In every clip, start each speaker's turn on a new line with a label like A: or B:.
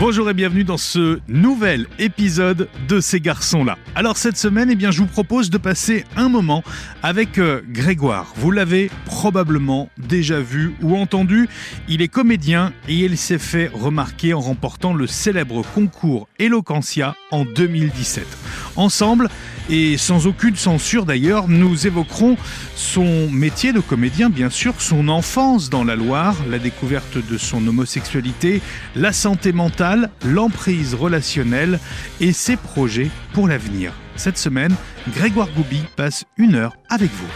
A: Bonjour et bienvenue dans ce nouvel épisode de ces garçons-là. Alors cette semaine, eh bien, je vous propose de passer un moment avec euh, Grégoire. Vous l'avez probablement déjà vu ou entendu. Il est comédien et il s'est fait remarquer en remportant le célèbre concours Eloquentia en 2017. Ensemble, et sans aucune censure d'ailleurs, nous évoquerons son métier de comédien, bien sûr, son enfance dans la Loire, la découverte de son homosexualité, la santé mentale, l'emprise relationnelle et ses projets pour l'avenir. Cette semaine, Grégoire Goubi passe une heure avec vous.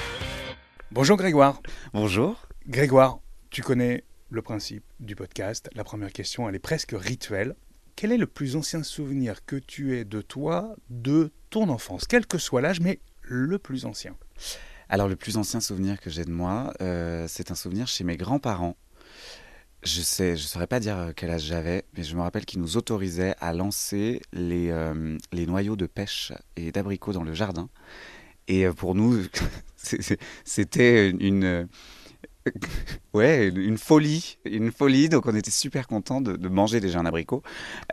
B: Bonjour Grégoire.
C: Bonjour.
B: Grégoire, tu connais le principe du podcast. La première question, elle est presque rituelle. Quel est le plus ancien souvenir que tu aies de toi, de ton enfance, quel que soit l'âge, mais le plus ancien?
C: Alors le plus ancien souvenir que j'ai de moi, euh, c'est un souvenir chez mes grands-parents. Je sais, je saurais pas dire quel âge j'avais, mais je me rappelle qu'ils nous autorisaient à lancer les, euh, les noyaux de pêche et d'abricots dans le jardin. Et euh, pour nous, c'était une, ouais, une folie, une folie. Donc on était super contents de, manger déjà un abricot,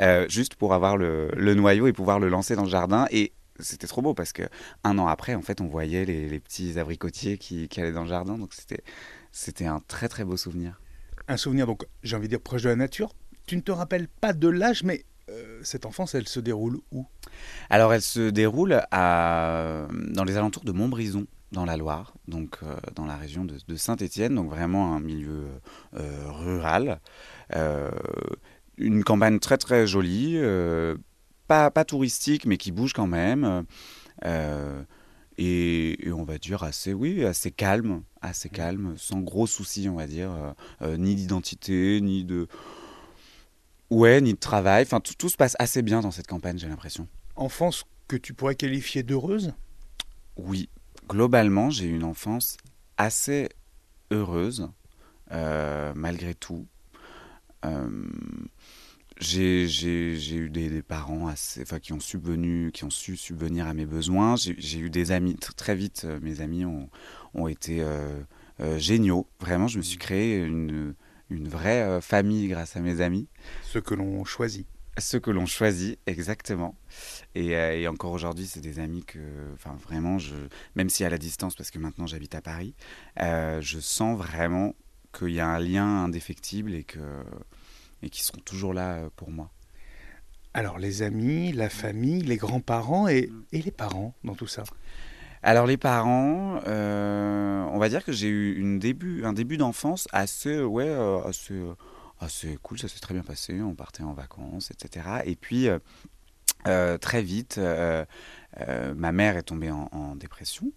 C: euh, juste pour avoir le, noyau et pouvoir le lancer dans le jardin. Et c'était trop beau parce que un an après, en fait, on voyait les, petits abricotiers qui, allaient dans le jardin. Donc c'était, c'était un très très beau souvenir.
B: Un souvenir, donc j'ai envie de dire proche de la nature. Tu ne te rappelles pas de l'âge, mais euh, cette enfance, elle se déroule où?
C: Alors elle se déroule à, dans les alentours de Montbrison dans la Loire, donc euh, dans la région de, Saint-Étienne, donc vraiment un milieu euh, rural. Euh, une campagne très très jolie, pas, pas touristique, mais qui bouge quand même. Et, on va dire assez, oui, assez calme, assez calme, sans gros soucis, on va dire, ni d'identité, ni de, ouais, ni de travail. Enfin, tout, tout se passe assez bien dans cette campagne, j'ai l'impression.
B: Enfance que tu pourrais qualifier d'heureuse?
C: Oui, globalement, j'ai eu une enfance assez heureuse, euh, malgré tout. Euh, j'ai eu des, parents assez, enfin, qui, ont subvenu, qui ont su subvenir à mes besoins. J'ai eu des amis, très vite, euh, mes amis ont, ont été géniaux. Vraiment, je me suis créé une, une vraie famille grâce à mes amis.
B: Ce que l'on choisit
C: ceux que l'on choisit, exactement. Euh, et, encore aujourd'hui, c'est des amis que, enfin vraiment, je, même si à la distance, parce que maintenant j'habite à Paris, euh, je sens vraiment qu'il y a un lien indéfectible et que et qui seront toujours là euh, pour moi.
B: Alors les amis, la famille, les grands-parents et, et, les parents dans tout ça.
C: Alors les parents, on va dire que j'ai eu une début, un début d'enfance assez, ouais, assez ah, c'est cool, ça s'est très bien passé, on partait en vacances, etc. Et puis, euh, euh, très vite, euh, ma mère est tombée en, dépression.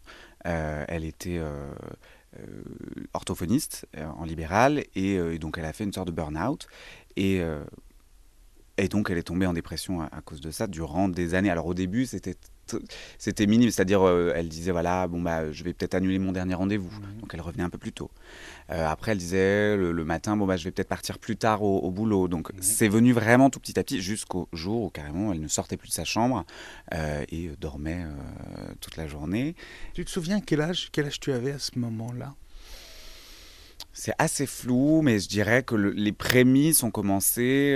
C: elle était orthophoniste en libéral et, donc elle a fait une sorte de burn-out. Et, et donc elle est tombée en dépression à, cause de ça durant des années. Alors au début, c'était c'était minime, c'est-à-dire euh, elle disait voilà bon bah je vais peut-être annuler mon dernier rendez-vous, mhm. donc elle revenait un peu plus tôt. Euh, après elle disait le, matin bon bah je vais peut-être partir plus tard au, boulot, donc mhm. c'est venu vraiment tout petit à petit jusqu'au jour où carrément elle ne sortait plus de sa chambre euh, et dormait toute la journée.
B: Tu te souviens quel âge quel âge tu avais à ce moment-là?
C: C'est assez flou, mais je dirais que les prémices ont commencé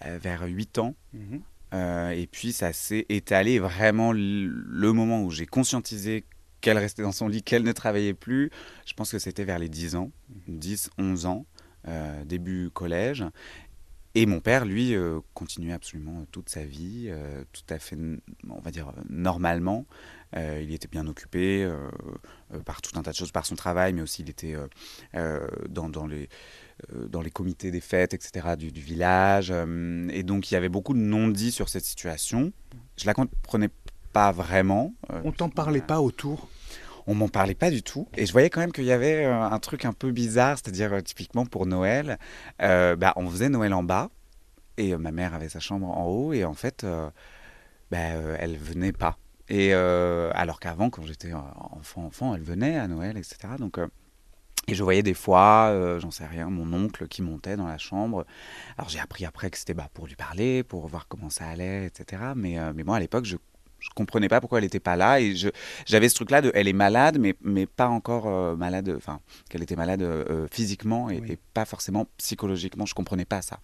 C: vers 8 ans. Mhm. Euh, et puis ça s'est étalé vraiment le moment où j'ai conscientisé qu'elle restait dans son lit, qu'elle ne travaillait plus. Je pense que c'était vers les 10 ans, 10, 11 ans, euh, début collège. Et mon père, lui, euh, continuait absolument toute sa vie, tout à fait, on va dire, normalement. il était bien occupé par tout un tas de choses, par son travail, mais aussi il était dans, dans les euh, dans les comités des fêtes, etc., du, village. Euh, et donc, il y avait beaucoup de non-dits sur cette situation. Je la comprenais pas vraiment.
B: Euh, On t'en parlait pas autour
C: on m'en parlait pas du tout. Et je voyais quand même qu'il y avait un truc un peu bizarre, c'est-à-dire typiquement pour Noël, bah, on faisait Noël en bas, et ma mère avait sa chambre en haut, et en fait, bah, elle venait pas. Et alors qu'avant, quand j'étais enfant, enfant, elle venait à Noël, etc. Donc et je voyais des fois, euh, j'en sais rien, mon oncle qui montait dans la chambre. Alors j'ai appris après que c'était bah, pour lui parler, pour voir comment ça allait, etc. Mais, euh, mais moi à l'époque, je ne comprenais pas pourquoi elle n'était pas là. Et j'avais ce truc-là de elle est malade, mais, mais pas encore euh, malade, enfin, qu'elle était malade physiquement et, pas forcément psychologiquement. Je comprenais pas ça.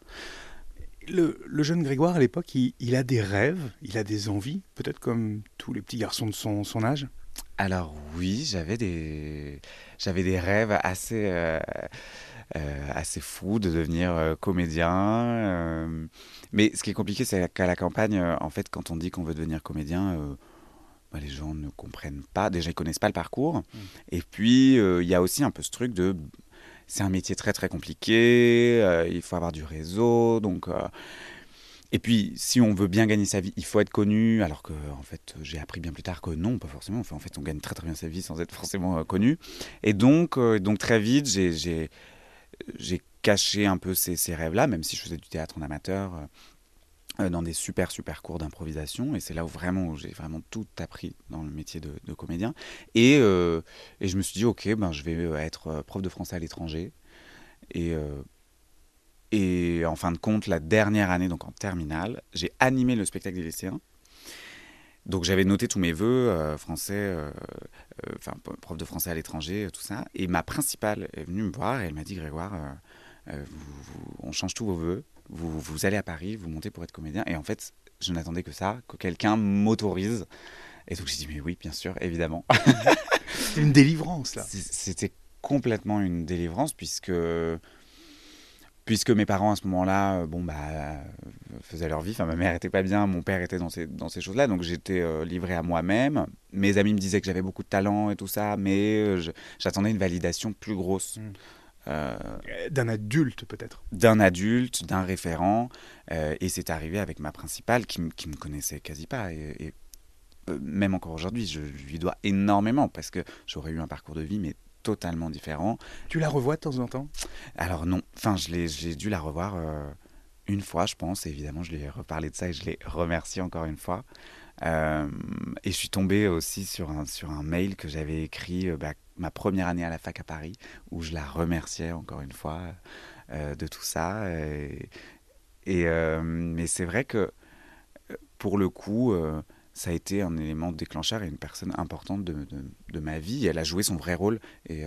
B: Le, jeune Grégoire, à l'époque, il, a des rêves, il a des envies, peut-être comme tous les petits garçons de son, son âge?
C: Alors oui, j'avais des, j'avais des rêves assez, euh, euh, assez fous de devenir euh, comédien. mais ce qui est compliqué, c'est qu'à la campagne, en fait, quand on dit qu'on veut devenir comédien, bah, les gens ne comprennent pas. Déjà, ils connaissent pas le parcours. Mmh. Et puis, il y a aussi un peu ce truc de c'est un métier très très compliqué, euh, il faut avoir du réseau, donc... Euh, et puis, si on veut bien gagner sa vie, il faut être connu, alors que, en fait, j'ai appris bien plus tard que non, pas forcément. Enfin, en fait, on gagne très très bien sa vie sans être forcément euh, connu. Et donc, donc, très vite, j'ai caché un peu ces, ces rêves-là, même si je faisais du théâtre en amateur. Euh, dans des super super cours d'improvisation. Et c'est là où vraiment j'ai vraiment tout appris dans le métier de, comédien. Et, euh, et, je me suis dit ok ben je vais euh, être prof de français à l'étranger. Et et en fin de compte la dernière année donc en terminale j'ai animé le spectacle des lycéens donc j'avais noté tous mes voeux français enfin prof de français à l'étranger tout ça et ma principale est venue me voir et elle m'a dit Grégoire on change tous vos voeux vous, vous allez à Paris, vous montez pour être comédien. Et en fait, je n'attendais que ça, que quelqu'un m'autorise. Et donc j'ai dit, mais oui, bien sûr, évidemment.
B: C'était une délivrance, là.
C: C'était complètement une délivrance, puisque, puisque mes parents, à ce moment-là, euh, bon, bah, faisaient leur vie. Enfin, ma mère était pas bien, mon père était dans ces, dans ces choses-là. Donc j'étais euh, livré à moi-même. Mes amis me disaient que j'avais beaucoup de talent et tout ça, mais euh, j'attendais une validation plus grosse. Hmm.
B: Euh, d'un adulte peut-être
C: D'un adulte, d'un référent. Euh, et c'est arrivé avec ma principale qui, qui me connaissait quasi pas. Et, euh, même encore aujourd'hui, je, lui dois énormément parce que j'aurais eu un parcours de vie, mais totalement différent.
B: Tu la revois de temps en temps?
C: Alors non, enfin j'ai dû la revoir une fois, je pense. évidemment, je lui ai reparlé de ça et je l'ai remercié encore une fois. et je suis tombé aussi sur un, sur un mail que j'avais écrit bah, ma première année à la fac à Paris, où je la remerciais encore une fois euh, de tout ça. Et, euh, mais c'est vrai que pour le coup, euh, ça a été un élément déclencheur et une personne importante de, de, ma vie. Elle a joué son vrai rôle, et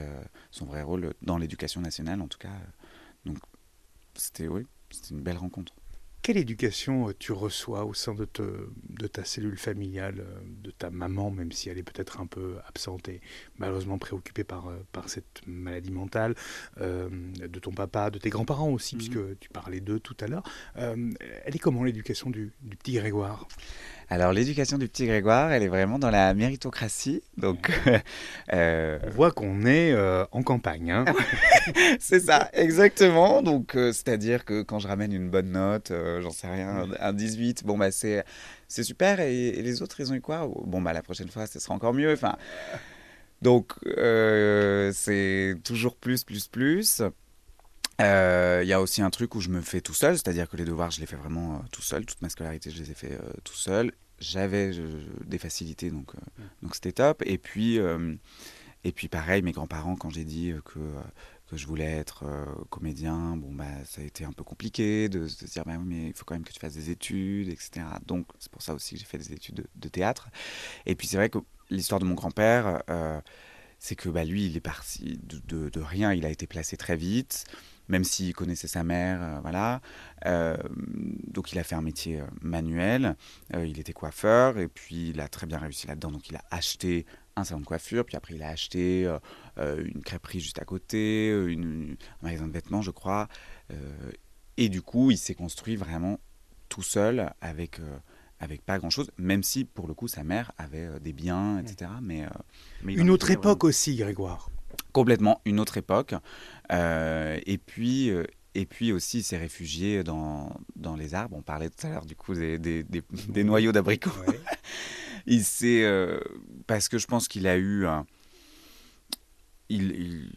C: son vrai rôle dans l'éducation nationale en tout cas. Donc c'était oui, c'était une belle rencontre.
B: Quelle éducation euh, tu reçois au sein de, te, de ta cellule familiale, euh, de ta maman, même si elle est peut-être un peu absente et malheureusement préoccupée par, euh, par cette maladie mentale, de ton papa, de tes grands-parents aussi, mhm. puisque tu parlais d'eux tout à l'heure. elle est comment l'éducation du, du petit Grégoire?
C: Alors l'éducation du petit Grégoire, elle est vraiment dans la méritocratie. Donc,
B: euh, on voit qu'on est euh, en campagne. Hein.
C: c'est ça, exactement. Donc euh, c'est-à-dire que quand je ramène une bonne note, j'en sais rien, un 18, bon bah c'est c'est super. Et, les autres, ils ont eu quoi? Bon bah la prochaine fois, ce sera encore mieux. Enfin, donc c'est toujours plus, plus, plus. Il y a aussi un truc où je me fais tout seul, c'est-à-dire que les devoirs, je les fais vraiment tout seul. Toute ma scolarité, je les ai fait tout seul j'avais des facilités, donc euh, donc c'était top. Et puis, euh, et puis pareil, mes grands-parents, quand j'ai dit que, que je voulais être euh, comédien, bon, bah, ça a été un peu compliqué de, se dire, bah, oui, mais il faut quand même que tu fasses des études, etc. Donc c'est pour ça aussi que j'ai fait des études de, théâtre. Et puis c'est vrai que l'histoire de mon grand-père, c'est que bah, lui, il est parti de, de, rien, il a été placé très vite même s'il connaissait sa mère, euh, voilà. Euh, donc il a fait un métier euh, manuel, il était coiffeur, et puis il a très bien réussi là-dedans, donc il a acheté un salon de coiffure, puis après il a acheté une crêperie juste à côté, une, un magasin de vêtements, je crois, et du coup il s'est construit vraiment tout seul avec avec pas grand chose, même si pour le coup sa mère avait des biens, etc. Mais,
B: mais une autre époque aussi, Grégoire
C: complètement une autre époque. Euh, et puis, euh, et puis aussi, il s'est réfugié dans, dans, les arbres. On parlait tout à l'heure du coup des, des, des, noyaux d'abricots. il s'est euh, parce que je pense qu'il a eu un, il,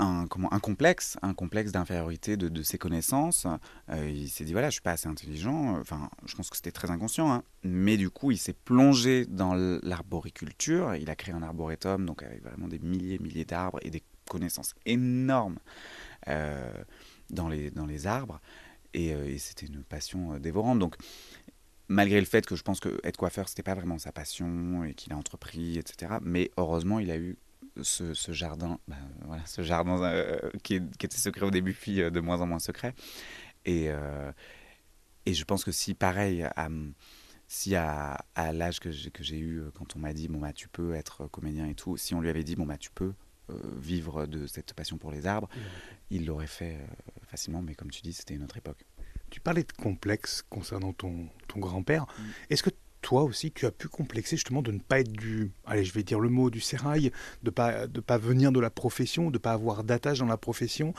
C: un, complexe, un complexe d'infériorité de, ses connaissances. il s'est dit voilà, je suis pas assez intelligent. Enfin, je pense que c'était très inconscient, hein. mais du coup, il s'est plongé dans l'arboriculture. Il a créé un arboretum, donc avec vraiment des milliers, milliers d'arbres et des connaissances énormes euh, dans, les, dans les arbres. Et, euh, c'était une passion euh, dévorante. Donc, malgré le fait que je pense que être coiffeur, c'était pas vraiment sa passion et qu'il a entrepris, etc. Mais heureusement, il a eu ce, ce jardin, ben, voilà, ce jardin qui, qui, était secret au début, puis de moins en moins secret. Et, et je pense que si, pareil, à, si à, à l'âge que j'ai eu quand on m'a dit, bon, bah, tu peux être comédien et tout, si on lui avait dit, bon, bah, tu peux vivre de cette passion pour les arbres, il l'aurait fait facilement, mais comme tu dis, c'était une autre époque.
B: Tu parlais de complexe concernant ton, ton grand-père. Mm. Est-ce que toi aussi, tu as pu complexer justement de ne pas être du, allez, je vais dire le mot, du sérail, de pas de pas venir de la profession, de pas avoir d'attache dans la profession,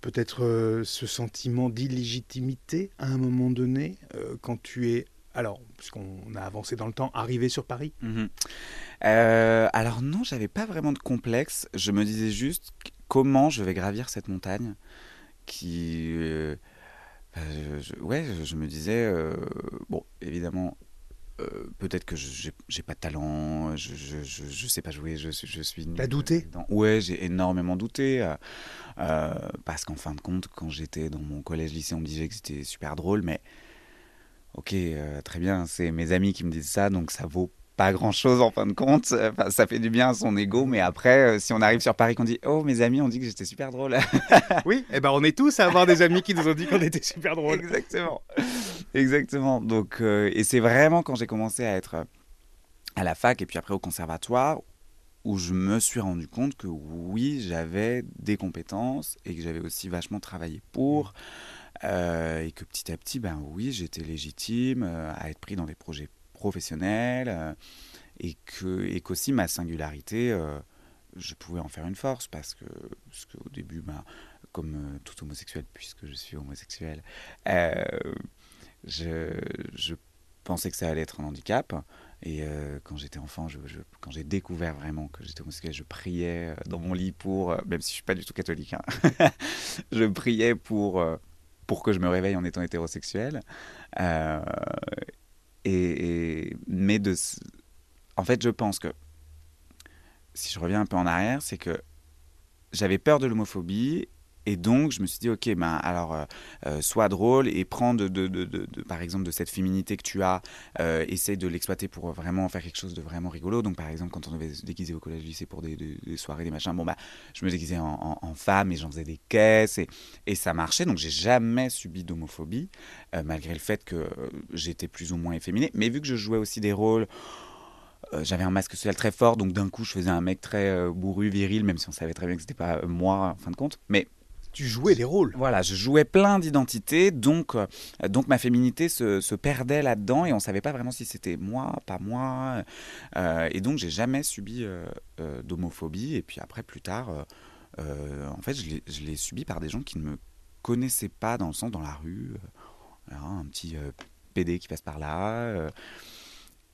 B: peut-être euh, ce sentiment d'illégitimité à un moment donné euh, quand tu es alors, puisqu'on a avancé dans le temps, arrivé sur Paris?
C: Mhm. euh, Alors non, j'avais pas vraiment de complexe. Je me disais juste comment je vais gravir cette montagne qui... ouais, je, me disais, bon, évidemment, euh, peut-être que j'ai pas de talent, je, je, je, sais pas jouer, je, je suis.
B: T'as douté
C: Ouais, j'ai énormément douté. Euh, euh, parce qu'en fin de compte, quand j'étais dans mon collège-lycée, on me disait que c'était super drôle, mais ok, très bien, c'est mes amis qui me disent ça, donc ça vaut pas grand chose en fin de compte. ça fait du bien à son ego, mais après, euh, si on arrive sur Paris, qu'on dit Oh, mes amis ont dit que j'étais super drôle.
B: oui, et eh ben on est tous à avoir des amis qui nous ont dit qu'on était super drôle.
C: Exactement. Exactement. Donc, euh, et c'est vraiment quand j'ai commencé à être à la fac et puis après au conservatoire où je me suis rendu compte que oui, j'avais des compétences et que j'avais aussi vachement travaillé pour. Euh, et que petit à petit, ben oui, j'étais légitime à être pris dans des projets professionnel euh, et que et qu'aussi ma singularité euh, je pouvais en faire une force parce que parce qu'au début ben, comme euh, tout homosexuel puisque je suis homosexuel je, je, pensais que ça allait être un handicap. Et quand j'étais enfant je, quand j'ai découvert vraiment que j'étais homosexuel je priais dans mon lit pour même si je suis pas du tout catholique hein, je priais pour pour que je me réveille en étant hétérosexuel et, mais de, en fait, je pense que si je reviens un peu en arrière, c'est que j'avais peur de l'homophobie et donc, je me suis dit, ok, ben, alors, euh, euh, sois drôle et prends, de, de, de, par exemple, de cette féminité que tu as, euh, essaye de l'exploiter pour vraiment faire quelque chose de vraiment rigolo. Donc, par exemple, quand on devait se déguiser au collège lycée pour des, soirées, des machins, bon, bah, je me déguisais en, femme et j'en faisais des caisses et, et ça marchait. Donc, j'ai jamais subi d'homophobie, malgré le fait que j'étais plus ou moins efféminé. Mais vu que je jouais aussi des rôles j'avais un masque social très fort, donc d'un coup je faisais un mec très bourru, viril, même si on savait très bien que c'était pas moi en fin de compte. Mais
B: tu jouais des rôles.
C: Voilà, je jouais plein d'identités, donc, euh, donc ma féminité se, perdait là-dedans et on savait pas vraiment si c'était moi, pas moi. Euh, et donc j'ai jamais subi euh, d'homophobie. Et puis après, plus tard, en fait, je l'ai subi par des gens qui ne me connaissaient pas dans le sens dans la rue. un petit PD qui passe par là.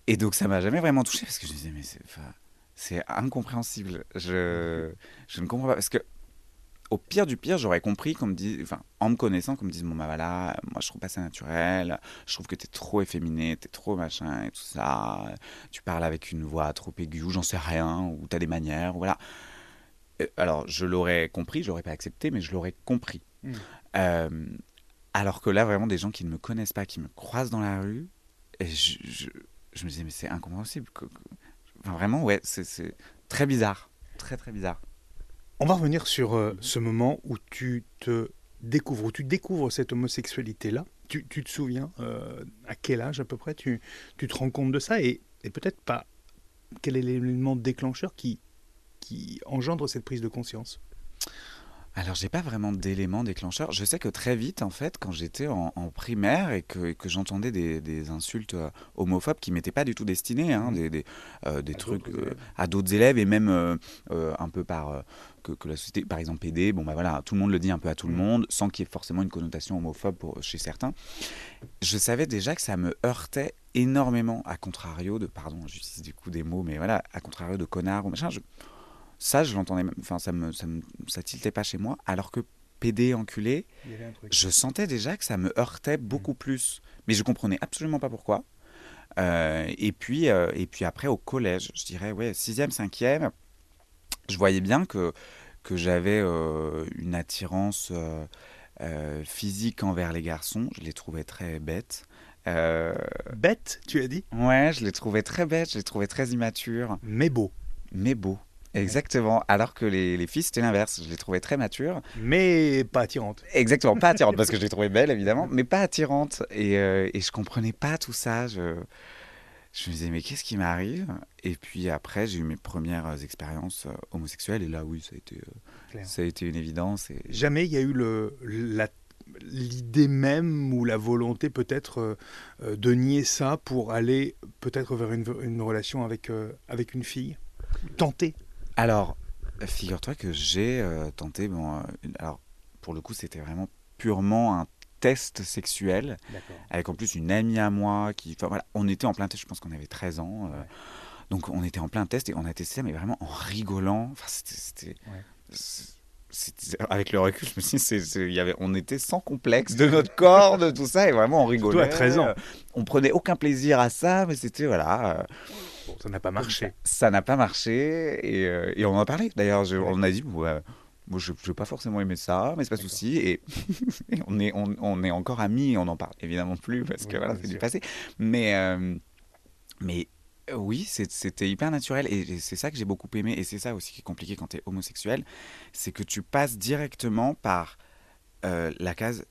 C: et donc ça m'a jamais vraiment touché parce que je disais, mais c'est incompréhensible. Je, je ne comprends pas. Parce que au pire du pire, j'aurais compris qu'on me dise, enfin, en me connaissant, qu'on me dise, bon bah voilà, moi je trouve pas ça naturel, je trouve que t'es trop efféminé, t'es trop machin et tout ça, tu parles avec une voix trop aiguë, ou j'en sais rien, ou t'as des manières, voilà. Alors je l'aurais compris, je l'aurais pas accepté, mais je l'aurais compris. Hmm. Euh, alors que là, vraiment, des gens qui ne me connaissent pas, qui me croisent dans la rue, et je, je, me disais, mais c'est incompréhensible. Enfin, vraiment, ouais, c'est très bizarre. Très, très bizarre.
B: On va revenir sur euh, ce moment où tu te découvres, où tu découvres cette homosexualité-là. Tu, te souviens euh, à quel âge à peu près tu, te rends compte de ça et, peut-être pas quel est l'élément déclencheur qui, qui engendre cette prise de conscience?
C: Alors, j'ai pas vraiment d'éléments déclencheurs. Je sais que très vite, en fait, quand j'étais en, primaire et que, que j'entendais des, insultes euh, homophobes qui m'étaient pas du tout destinées, hein, mmh. des, des, euh, trucs euh, à d'autres élèves et même un peu par que, que, la société, par exemple PD, bon bah voilà, tout le monde le dit un peu à tout le mmh. monde, sans qu'il y ait forcément une connotation homophobe pour, chez certains. Je savais déjà que ça me heurtait énormément, à contrario de, pardon, j'utilise du coup des mots, mais voilà, à contrario de connard ou machin. Je, ça, je l'entendais. Enfin, ça me, ça me, ça tiltait pas chez moi. Alors que PD, enculé, je sentais déjà que ça me heurtait beaucoup mmh. plus. Mais je comprenais absolument pas pourquoi. Euh, et, puis, euh, et puis après, au collège, je dirais, ouais, 6e, 5e, je voyais bien que, que j'avais euh, une attirance physique envers les garçons. Je les trouvais très bêtes.
B: Bête, tu as dit?
C: Ouais, je les trouvais très bêtes, je les trouvais très immatures.
B: Mais beaux.
C: Mais beaux Exactement. Alors que les, les filles, c'était l'inverse. Je les trouvais très matures.
B: Mais pas attirantes.
C: Exactement, pas attirantes, parce que je les trouvais belles, évidemment, mais pas attirantes. Et, euh, et je comprenais pas tout ça. Je, je me disais, mais qu'est-ce qui m'arrive? Et puis après, j'ai eu mes premières euh, expériences euh, homosexuelles. Et là, oui, ça a été, euh, ça a été une évidence. Et...
B: Jamais il y a eu le, la l'idée même ou la volonté peut-être euh, de nier ça pour aller peut-être vers une, une relation avec, euh, avec une fille? Tenter?
C: Alors, figure-toi que j'ai euh, tenté. Bon, alors, pour le coup, c'était vraiment purement un test sexuel, avec en plus une amie à moi qui. Enfin voilà, on était en plein test, je pense qu'on avait 13 ans. euh,
B: Ouais.
C: Donc, on était en plein test et on a testé ça, mais vraiment en rigolant. Enfin, c'était. avec le recul, je me suis dit, y avait, on était sans complexe de notre corps, de tout ça, et vraiment on rigolait.
B: à 13 ans.
C: Euh, On prenait aucun plaisir à ça, mais c'était voilà. euh,
B: Bon, ça n'a pas marché.
C: ça n'a pas marché et, et on en a parlé. D'ailleurs, on a dit, ouais, moi, je n'ai pas forcément aimé ça, mais c'est pas souci. Et, et on, est, on, on est encore amis et on n'en parle évidemment plus parce que
B: Oui,
C: voilà, c'est du passé. Mais, euh, mais euh, oui, c'était hyper naturel et, et c'est ça que j'ai beaucoup aimé. Et c'est ça aussi qui est compliqué quand tu es homosexuel c'est que tu passes directement par euh, la case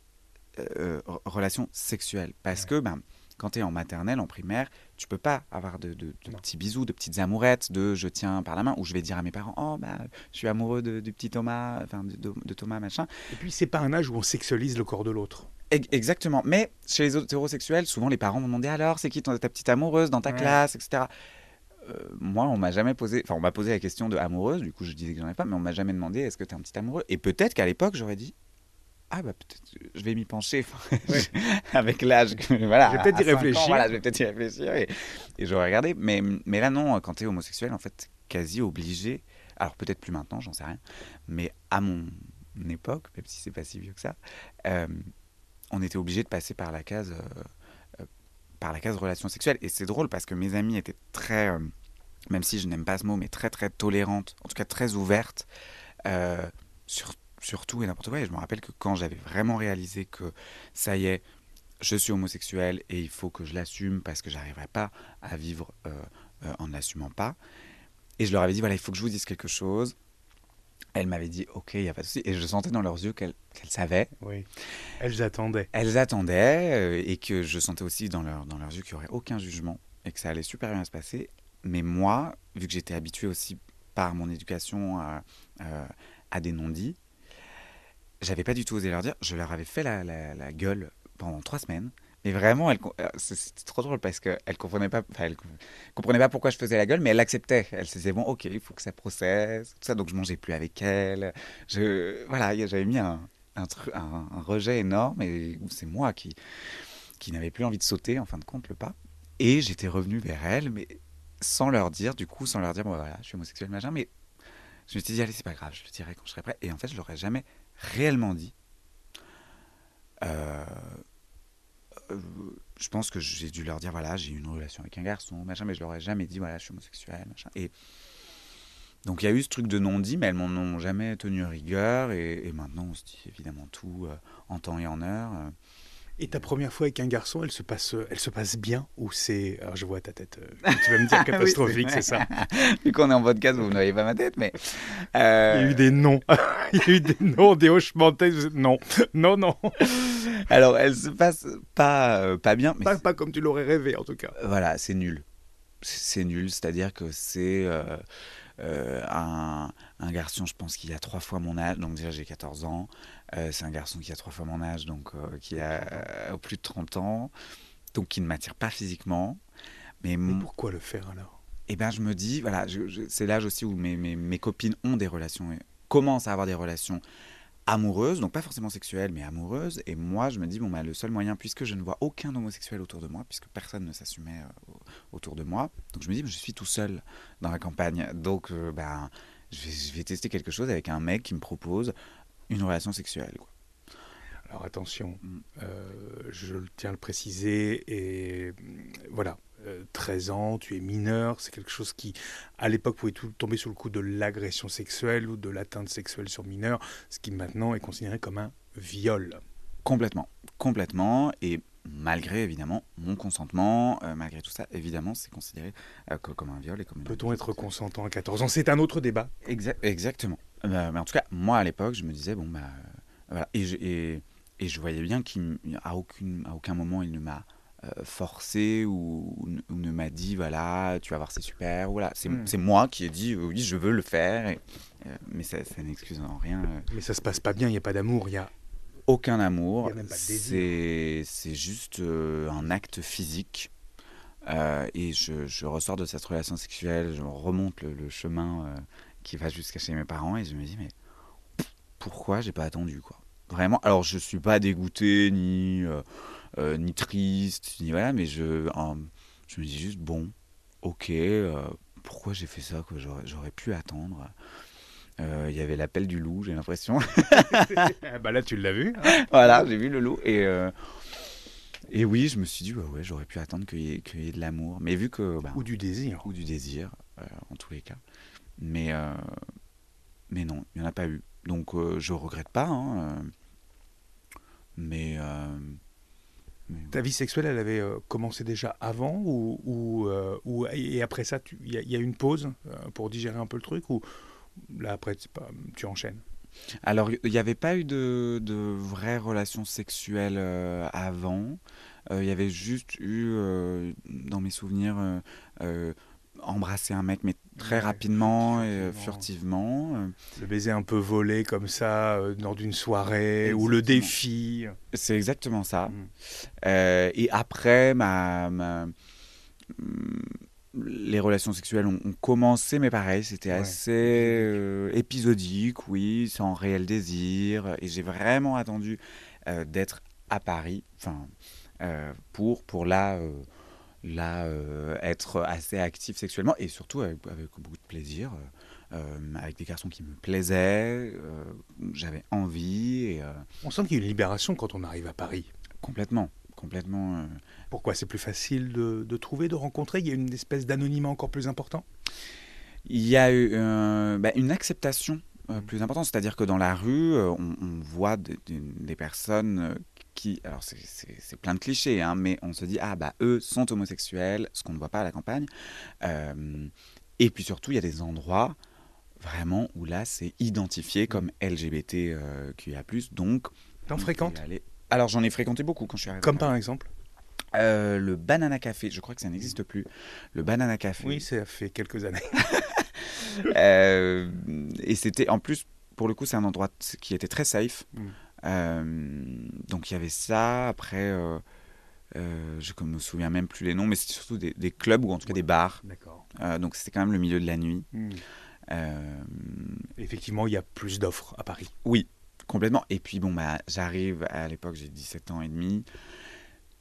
C: euh, re- relation sexuelle. Parce
B: Ouais.
C: que ben, quand tu es en maternelle, en primaire, tu peux pas avoir de, de- de
B: Non.
C: petits bisous, de petites amourettes, de je tiens par la main, ou je vais dire à mes parents, oh, bah, je suis amoureux de- du petit Thomas, enfin de, Thomas, machin.
B: Et puis, c'est pas un âge où on sexualise le corps de l'autre.
C: Exactement. Mais chez les hétérosexuels, souvent les parents vont demander alors, c'est qui ton- ta petite amoureuse dans ta
B: Ouais.
C: classe, etc. Euh, moi, on m'a jamais posé, enfin, on m'a posé la question de amoureuse, du coup, je disais que j'en ai pas, mais on m'a jamais demandé est-ce que tu es un petit amoureux? Et peut-être qu'à l'époque, j'aurais dit ah, bah, peut-être, je vais m'y pencher avec l'âge. que- Voilà,
B: Je vais peut-être y
C: ans,
B: réfléchir.
C: voilà, je vais peut-être y réfléchir et, et j'aurais regardé. Mais, mais là, non, quand tu es homosexuel, en fait, quasi obligé. Alors, peut-être plus maintenant, j'en sais rien. Mais à mon époque, même si c'est pas si vieux que ça, euh, on était obligé de passer par la case, euh, euh, par la case relation sexuelle. Et c'est drôle parce que mes amies étaient très, euh, même si je n'aime pas ce mot, mais très très tolérantes, en tout cas très ouvertes sur, sur tout et n'importe quoi. Et je me rappelle que quand j'avais vraiment réalisé que ça y est, je suis homosexuel et il faut que je l'assume parce que j'arriverai pas à vivre euh, euh, en ne l'assumant pas. Et je leur avais dit voilà, il faut que je vous dise quelque chose. Elles m'avaient dit ok, il n'y a pas de souci. Et je sentais dans leurs yeux qu'elles qu'elles savaient.
B: Oui. Elles attendaient.
C: Elles attendaient euh, et que je sentais aussi dans, leur, dans leurs yeux qu'il n'y aurait aucun jugement et que ça allait super bien se passer. Mais moi, vu que j'étais habitué aussi par mon éducation à, à des non-dits, j'avais pas du tout osé leur dire. Je leur avais fait la, la- la gueule pendant trois semaines. Mais vraiment, euh, c'était trop drôle parce qu'elles comprenaient pas, enfin, elles com- comprenaient pas pourquoi je faisais la gueule, mais elles l'acceptaient. Elles se disaient bon, ok, il faut que ça processe, tout ça. Donc je mangeais plus avec elles. Je, voilà, j'avais mis un, un, un- un rejet énorme et c'est moi qui, qui n'avais plus envie de sauter, en fin de compte, le pas. Et j'étais revenu vers elles, mais sans leur dire, du coup, sans leur dire, bon, voilà, je suis homosexuel, machin, mais je me suis dit, allez, c'est pas grave, je le dirai quand je serai prêt. Et en fait, je leur ai jamais réellement dit. Euh, je pense que j'ai dû leur dire, voilà, j'ai eu une relation avec un garçon, machin, mais je leur ai jamais dit, voilà, je suis homosexuel, machin. Et donc, il y a eu ce truc de non-dit, mais elles m'en ont jamais tenu rigueur. Et, et maintenant, on se dit évidemment tout euh, en temps et en heure. euh.
B: Et ta première fois avec un garçon, elle se passe, elle se passe bien ou c'est, alors je vois ta tête, euh, tu vas me dire catastrophique,
C: Oui,
B: c'est ça.
C: Vu qu'on est en podcast, vous ne voyez pas ma tête, mais.
B: Il y
C: euh,
B: a eu des noms, il y a eu des noms, des hochements de tête. Non, non, non,
C: Alors, elle se passe pas, euh, pas bien, mais
B: pas, pas comme tu l'aurais rêvé en tout cas.
C: voilà, c'est nul. C'est nul, c'est-à-dire que c'est euh, euh, un, un garçon, je pense, qui a trois fois mon âge, donc déjà j'ai 14 ans. Euh, c'est un garçon qui a trois fois mon âge, donc euh, qui a euh, plus de 30 ans, donc qui ne m'attire pas physiquement. Mais,
B: pourquoi le faire alors?
C: Eh ben, je me dis, voilà, c'est l'âge aussi où mes, mes, mes copines ont des relations, et commencent à avoir des relations amoureuses, donc pas forcément sexuelles, mais amoureuses. Et moi, je me dis, bon, bah, le seul moyen, puisque je ne vois aucun homosexuel autour de moi, puisque personne ne s'assumait euh, au- autour de moi, donc je me dis, je suis tout seul dans la campagne. Donc, euh, ben, je vais tester quelque chose avec un mec qui me propose une relation sexuelle. quoi.
B: Alors attention,
C: Mm.
B: euh, je tiens à le préciser, et mm, voilà, euh, 13 ans, tu es mineur, c'est quelque chose qui, à l'époque, pouvait tout tomber sous le coup de l'agression sexuelle ou de l'atteinte sexuelle sur mineur, ce qui maintenant est considéré comme un viol.
C: Complètement, complètement. Et malgré évidemment mon consentement, malgré tout ça, évidemment, c'est considéré comme un viol.
B: Peut-on être consentant à 14 ans? C'est un autre débat.
C: exactement. Mais en tout cas, moi à l'époque, je me disais, bon, bah, voilà. Et je, et, je voyais bien qu'à aucune, à aucun moment, il ne m'a forcé ou, ne m'a dit, voilà, tu vas voir, c'est super. Voilà. C'est moi qui ai dit, oui, je veux le faire. mais ça, ça n'excuse en rien.
B: Mais ça se passe pas bien, il n'y a pas d'amour, il y a
C: aucun amour. C'est juste euh, un acte physique. Euh, et je, je, ressors de cette relation sexuelle, je remonte le, chemin euh, qui va jusqu'à chez mes parents et je me dis mais pourquoi j'ai pas attendu quoi? Vraiment. Alors je suis pas dégoûté ni ni triste ni voilà, mais je je me dis juste bon, ok, pourquoi j'ai fait ça que j'aurais pu attendre euh, il y avait l'appel du loup, j'ai l'impression.
B: Ah bah là, tu l'as vu.
C: Hein. voilà, j'ai vu le loup. Et, euh, et oui, je me suis dit, bah ouais, j'aurais pu attendre qu'il y, ait de l'amour. Mais vu que. Bah,
B: ou du désir.
C: Ou du désir, euh, en tous les cas. Mais, mais non, il n'y en a pas eu. Donc je regrette pas. Hein, mais,
B: Ta vie sexuelle, elle avait commencé déjà avant ou, ou, ou et après ça, il y, y, a une pause pour digérer un peu le truc ou là après pas, tu enchaînes?
C: Alors, il n'y avait pas eu de, de vraies relations sexuelles euh, avant. Euh, il y avait juste eu, euh, dans mes souvenirs, embrasser un mec, mais très rapidement et furtivement.
B: Le baiser un peu volé comme ça, lors d'une soirée, ou le défi.
C: C'est exactement ça. Mm. et après, ma, ma les relations sexuelles ont, commencé, mais pareil, c'était assez euh, épisodique, oui, sans réel désir. Et j'ai vraiment attendu euh, d'être à Paris, enfin, euh, pour, pour là, là être assez actif sexuellement et surtout avec, beaucoup de plaisir. avec des garçons qui me plaisaient, j'avais envie. Et,
B: On sent qu'il y a une libération quand on arrive à Paris.
C: Complètement, complètement. Euh.
B: Pourquoi? C'est plus facile de, trouver, de rencontrer? Il y a une espèce d'anonymat encore plus important?
C: Il y a eu euh, bah, une acceptation euh, plus importante, c'est-à-dire que dans la rue, on, voit des personnes qui, alors c'est plein de clichés, hein, mais on se dit, ah bah eux sont homosexuels, ce qu'on ne voit pas à la campagne. et puis surtout, il y a des endroits vraiment où là, c'est identifié comme LGBTQIA+, donc...
B: T'en fréquentes
C: alors j'en ai fréquenté beaucoup quand je suis arrivé.
B: Comme par exemple
C: euh, le Banana Café, je crois que ça n'existe plus. Le Banana Café.
B: Oui, ça fait quelques années.
C: Euh, et c'était, en plus, pour le coup, c'est un endroit qui était très safe. Mm. Euh, donc il y avait ça. Après, je ne me souviens même plus les noms, mais c'était surtout des, clubs ou en tout cas des bars. Donc c'était quand même le milieu de la nuit. Mm.
B: Effectivement, il y a plus d'offres à Paris.
C: Oui, Complètement. Et puis, bon, bah, j'arrive à l'époque, j'ai 17 ans et demi.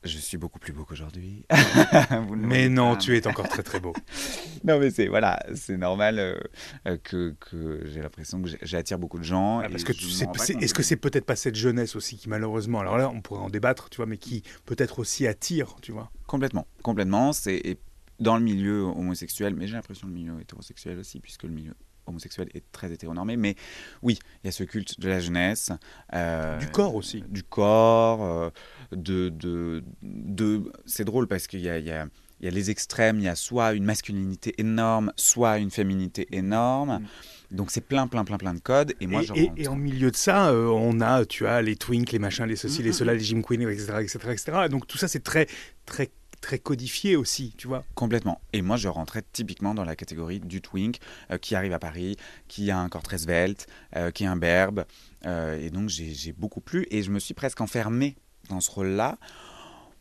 C: Je suis beaucoup plus beau qu'aujourd'hui.
B: mais non, tu es encore très très beau.
C: non, mais c'est voilà, c'est normal euh, euh, que, que j'ai l'impression que j'attire beaucoup de gens.
B: Ah, parce que tu sais, est-ce que c'est peut-être pas cette jeunesse aussi qui malheureusement, alors là, on pourrait en débattre, tu vois, mais qui peut-être aussi attire, tu vois?
C: Complètement, complètement. C'est dans le milieu homosexuel, mais j'ai l'impression le milieu hétérosexuel aussi, puisque le milieu homosexuel est très hétéronormé, mais oui, il y a ce culte de la jeunesse.
B: Euh, du corps aussi.
C: Du corps, euh, de, de, de... c'est drôle parce qu'il y a, il y, a, il y a les extrêmes, il y a soit une masculinité énorme, soit une féminité énorme. Mm. Donc c'est plein, plein, plein, plein de codes. Et moi,
B: et, et, en milieu de ça, euh, on a, tu as les twinks, les machins, les ceci, les mm, cela, mm, les Jim Queen, etc., etc., etc. Donc tout ça, c'est très, très très codifié aussi, tu vois.
C: Complètement. Et moi, je rentrais typiquement dans la catégorie du twink euh, qui arrive à Paris, qui a un corps très svelte, euh, qui est un berbe. Euh, et donc, j'ai beaucoup plu et je me suis presque enfermé dans ce rôle-là.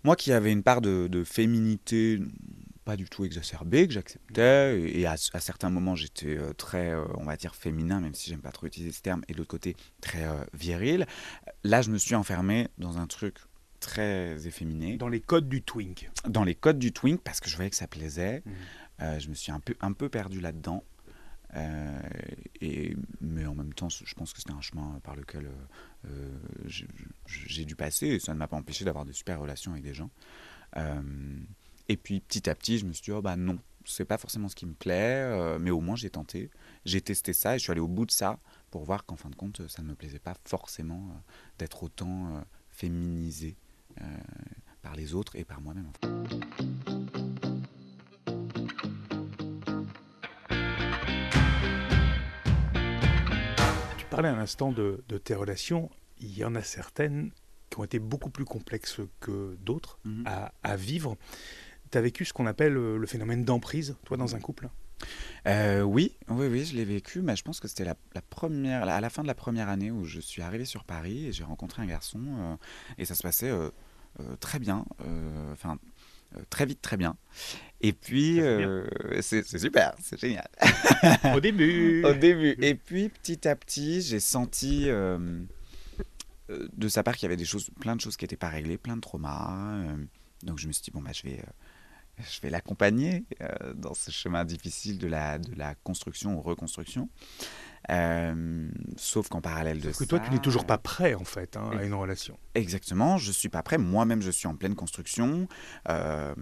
C: Moi qui avais une part de, féminité pas du tout exacerbée, que j'acceptais, et à, certains moments j'étais très, on va dire, féminin, même si j'aime pas trop utiliser ce terme, et de l'autre côté très viril. Là, je me suis enfermé dans un truc très efféminé.
B: Dans les codes du twink.
C: Dans les codes du twink, parce que je voyais que ça plaisait. Mhm. Euh, je me suis un peu, un peu perdu là-dedans. Euh, et, mais en même temps, je pense que c'était un chemin par lequel euh, j'ai dû passer et ça ne m'a pas empêché d'avoir de super relations avec des gens. et puis petit à petit, je me suis dit, oh bah non, c'est pas forcément ce qui me plaît, mais au moins j'ai tenté, j'ai testé ça et je suis allé au bout de ça pour voir qu'en fin de compte, ça ne me plaisait pas forcément d'être autant féminisé. Euh, par les autres et par moi-même.
B: Tu parlais un instant de, tes relations. Il y en a certaines qui ont été beaucoup plus complexes que d'autres mhm. à, vivre. Tu as vécu ce qu'on appelle le phénomène d'emprise, toi, dans un couple?
C: Euh, oui, oui, oui, je l'ai vécu, mais je pense que c'était la, première, à la fin de la première année où je suis arrivé sur Paris et j'ai rencontré un garçon euh, et ça se passait euh, très bien, enfin très vite, très bien. Et puis, c'est super, c'est génial.
B: Au début.
C: Au début. Et puis, petit à petit, j'ai senti de sa part qu'il y avait des choses, plein de choses qui n'étaient pas réglées, plein de traumas. donc, je me suis dit, bon, bah, je vais je vais l'accompagner euh, dans ce chemin difficile de la, de la construction ou reconstruction. Euh, sauf qu'en parallèle de
B: que
C: ça...
B: que toi, tu n'es toujours pas prêt, en fait, hein, à une relation.
C: Exactement, je suis pas prêt. Moi-même, je suis en pleine construction. Euh,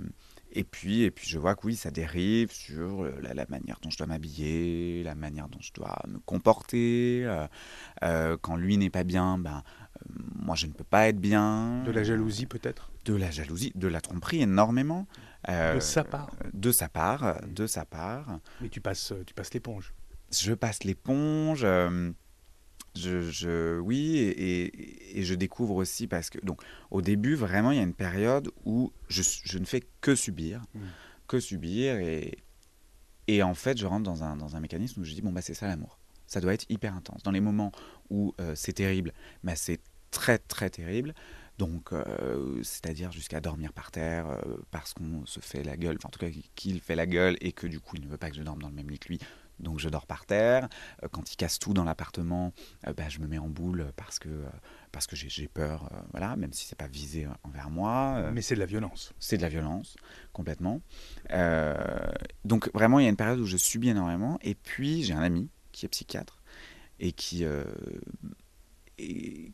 C: et puis, et puis, je vois que oui, ça dérive sur la, la manière dont je dois m'habiller, la manière dont je dois me comporter. quand lui n'est pas bien, ben, moi, je ne peux pas être bien.
B: De la jalousie, peut-être?
C: De la jalousie, de la tromperie, énormément.
B: Euh, de sa part.
C: De sa part, de sa part.
B: Mais tu passes, tu passes l'éponge.
C: Je passe l'éponge. Je, je, oui, et, et, je découvre aussi parce que, donc, au début, vraiment, il y a une période où je, je ne fais que subir, mm. que subir, et, et en fait, je rentre dans un, dans un mécanisme où je dis, bon, bah, c'est ça l'amour. Ça doit être hyper intense. Dans les moments où euh, c'est terrible, bah, c'est très, très terrible. Donc, euh, c'est-à-dire jusqu'à dormir par terre euh, parce qu'on se fait la gueule, enfin en tout cas qu'il fait la gueule et que du coup il ne veut pas que je dorme dans le même lit que lui, donc je dors par terre. Euh, quand il casse tout dans l'appartement, bah, je me mets en boule parce que, parce que j'ai peur, voilà, même si c'est pas visé envers moi.
B: Mais c'est de la violence.
C: C'est de la violence, complètement. donc vraiment, il y a une période où je subis énormément. Et puis j'ai un ami qui est psychiatre et qui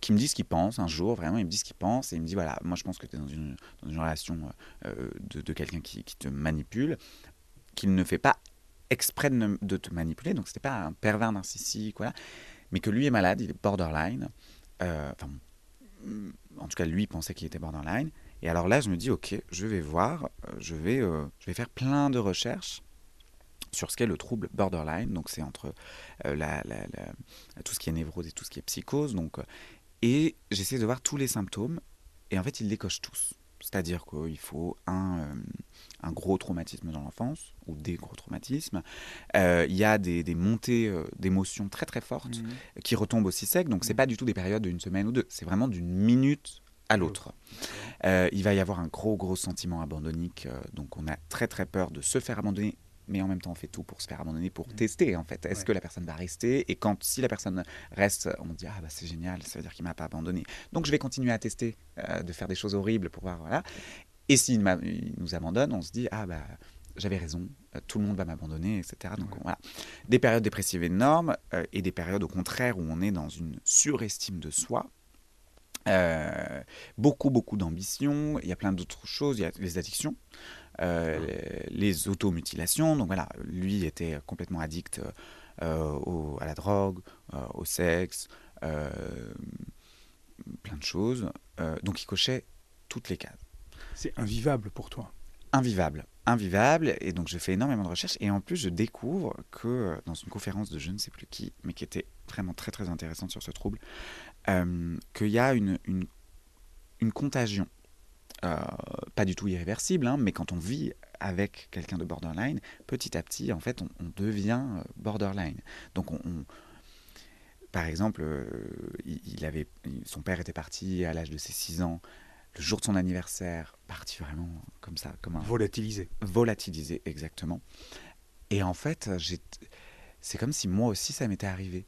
C: qui me dit ce qu'il pense un jour, vraiment, il me dit ce qu'il pense, et il me dit, voilà, moi je pense que tu es dans une, dans une relation euh, de, de quelqu'un qui, qui, te manipule, qu'il ne fait pas exprès de, te manipuler, donc c'était pas un pervers narcissique, voilà, mais que lui est malade, il est borderline, euh, enfin, en tout cas, lui pensait qu'il était borderline, et alors là, je me dis, ok, je vais voir, euh, je vais, je vais faire plein de recherches, sur ce qu'est le trouble borderline. Donc, c'est entre euh, la, tout ce qui est névrose et tout ce qui est psychose. Donc, euh, et j'essaie de voir tous les symptômes. Et en fait, ils les tous. C'est-à-dire qu'il faut un, euh, un, gros traumatisme dans l'enfance, ou des gros traumatismes. Il y a des, des montées d'émotions très très fortes mmh. qui retombent aussi sec. Donc, ce n'est mmh. pas du tout des périodes d'une semaine ou deux. C'est vraiment d'une minute à l'autre. il va y avoir un gros gros sentiment abandonnique. donc, on a très très peur de se faire abandonner mais en même temps on fait tout pour se faire abandonner, pour mm. tester en fait. Est-ce que la personne va rester? Et quand si la personne reste, on dit ah bah c'est génial, ça veut dire qu'il m'a pas abandonné. Donc je vais continuer à tester, euh, de faire des choses horribles pour voir voilà. Et s'il nous abandonne, on se dit ah bah j'avais raison, euh, tout le monde va m'abandonner, etc. Donc voilà, des périodes dépressives énormes euh, et des périodes au contraire où on est dans une surestime de soi. beaucoup, beaucoup d'ambition. Il y a plein d'autres choses. Il y a les addictions. Euh, les, automutilations. Donc voilà, lui était complètement addict euh, à la drogue, euh, au sexe, plein de choses. donc il cochait toutes les cases.
B: C'est invivable pour toi
C: Invivable, invivable. Et donc je fais énormément de recherches. Et en plus, je découvre que dans une conférence de je ne sais plus qui, mais qui était vraiment très très intéressante sur ce trouble, qu'il y a une, une, une contagion euh, pas du tout irréversible, hein, mais quand on vit avec quelqu'un de borderline, petit à petit, en fait, on, devient euh, borderline. Donc, on, par exemple, euh, il, avait, son père était parti à l'âge de ses 6 ans, le jour de son anniversaire, parti vraiment comme ça, comme un...
B: Volatilisé.
C: Volatilisé, exactement. Et en fait, c'est comme si moi aussi ça m'était arrivé.